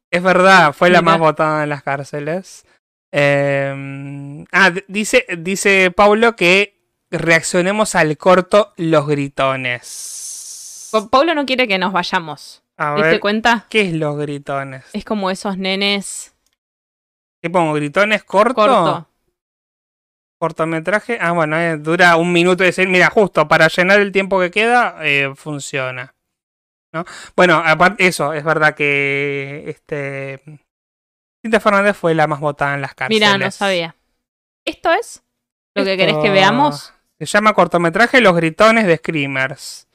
Es verdad, fue la Mira. más votada en las cárceles. Eh, ah, dice, dice Paulo que reaccionemos al corto Los Gritones. Pa- Pablo no quiere que nos vayamos. A ¿Te diste ver, cuenta? ¿qué es Los Gritones? Es como esos nenes ¿Qué pongo? ¿Gritones corto? corto. Cortometraje. Ah, bueno, eh, dura un minuto y decir, mira, justo para llenar el tiempo que queda, eh, funciona. ¿No? Bueno, aparte, eso, es verdad que este. Cintia Fernández fue la más votada en las cárceles. Mira, no sabía. ¿Esto es lo que querés que veamos? Se llama cortometraje Los Gritones de Screamers.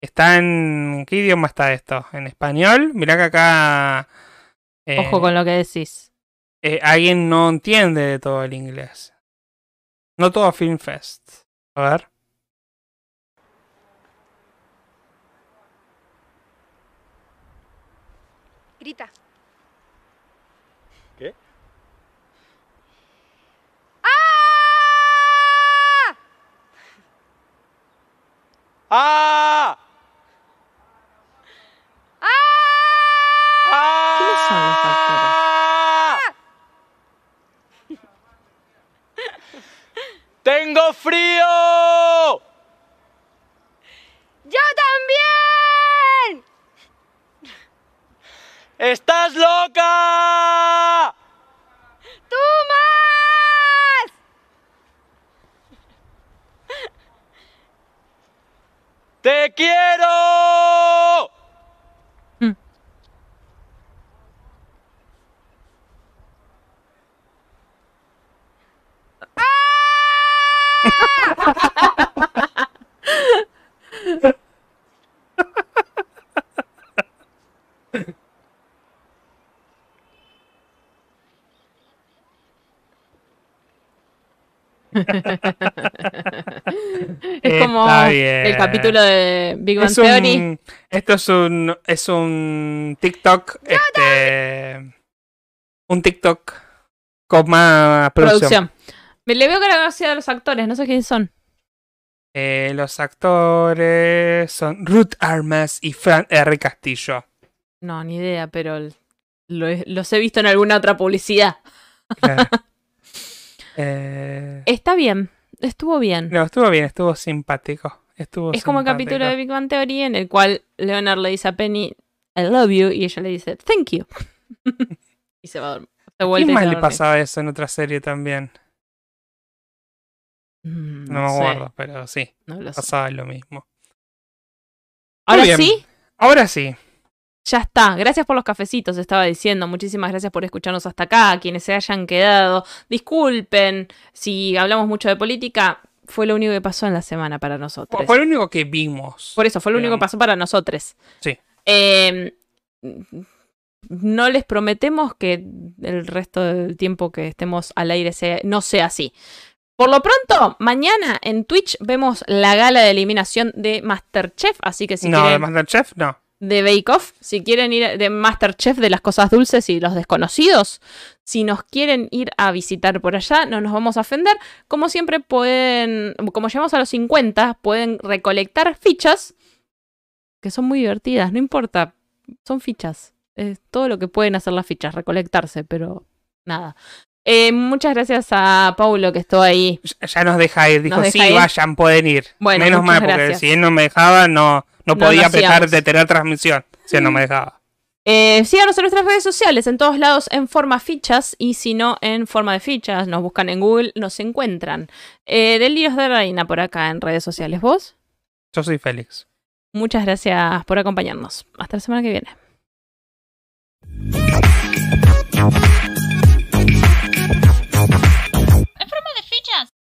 Está en. ¿Qué idioma está esto? ¿En español? Mirá que acá. eh, Ojo con lo que decís. eh, alguien no entiende de todo el inglés. No todo Film Fest. A ver. Grita. ¿Qué? ¡Ah! ¡Ah! ¿Quiénes son los ¡Tengo frío! ¡Yo también! ¡Estás loca! ¡Tú más! ¡Te quiero! Mm. Es como el capítulo de Big Bang Es Theory. un- esto es un, es un TikTok. Este, un TikTok con más producción. Producción. Me le veo cara a los actores, no sé quiénes son. Eh, los actores son Ruth Armas y Fran R. Castillo. No, ni idea, pero lo los he visto en alguna otra publicidad. Claro. Eh, Está bien, estuvo bien. no, estuvo bien, estuvo simpático. Estuvo es como el capítulo de Big Bang Theory en el cual Leonard le dice a Penny, I love you, y ella le dice, thank you. y se va a dormir. Se vuelve ¿Quién y más le pasaba eso en otra serie también? Mm, No, me sé, acuerdo, pero sí, no lo sé. pasaba lo mismo. Ahora sí, Ahora sí. Ya está. Gracias por los cafecitos, estaba diciendo. Muchísimas gracias por escucharnos hasta acá. A quienes se hayan quedado, disculpen si hablamos mucho de política. Fue lo único que pasó en la semana para nosotros. Fue, lo único que vimos. Por eso, fue lo único que pasó para nosotros. Sí. Eh, no les prometemos que el resto del tiempo que estemos al aire sea- no sea así. Por lo pronto, mañana en Twitch vemos la gala de eliminación de Masterchef, así que si no, de Masterchef no. De Bake Off, si quieren ir de Masterchef de las cosas dulces y los desconocidos, si nos quieren ir a visitar por allá, no nos vamos a ofender. Como siempre pueden, como llegamos a los 50, pueden recolectar fichas que son muy divertidas, no importa, son fichas. Es todo lo que pueden hacer las fichas, recolectarse, pero nada. Eh, muchas gracias a Paulo que estuvo ahí. Ya- Ya nos deja ir. Dijo, sí, ir. vayan, pueden ir. Bueno, Menos mal, porque gracias. si él no me dejaba, no, no No podía lo apretar detener transmisión. Si no me dejaba. Eh, síganos en nuestras redes sociales, en todos lados en forma fichas y si no en forma de fichas, nos buscan en Google, nos encuentran. Eh, Delirios de Reina por acá en redes sociales. ¿Vos? Yo soy Félix. Muchas gracias por acompañarnos. Hasta la semana que viene.